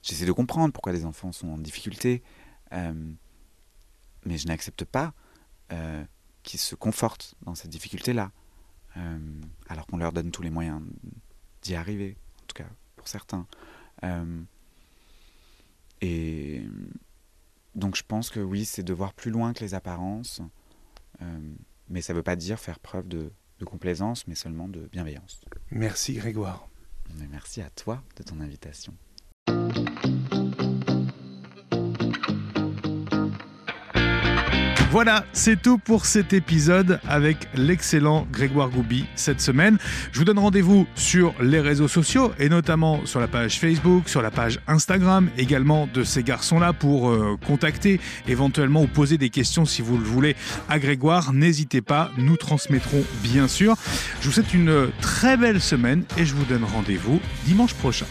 C: J'essaie de comprendre pourquoi les enfants sont en difficulté, euh, mais je n'accepte pas euh, qu'ils se confortent dans cette difficulté-là, euh, alors qu'on leur donne tous les moyens d'y arriver, en tout cas pour certains. et donc je pense que oui, c'est de voir plus loin que les apparences, mais ça ne veut pas dire faire preuve de, de complaisance, mais seulement de bienveillance.
B: Merci Grégoire.
C: merci à toi de ton invitation.
A: Voilà, c'est tout pour cet épisode avec l'excellent Grégoire Goubi cette semaine. Je vous donne rendez-vous sur les réseaux sociaux et notamment sur la page Facebook, sur la page Instagram également de ces garçons-là pour euh, contacter éventuellement ou poser des questions si vous le voulez à Grégoire. N'hésitez pas, nous transmettrons bien sûr. Je vous souhaite une très belle semaine et je vous donne rendez-vous dimanche prochain.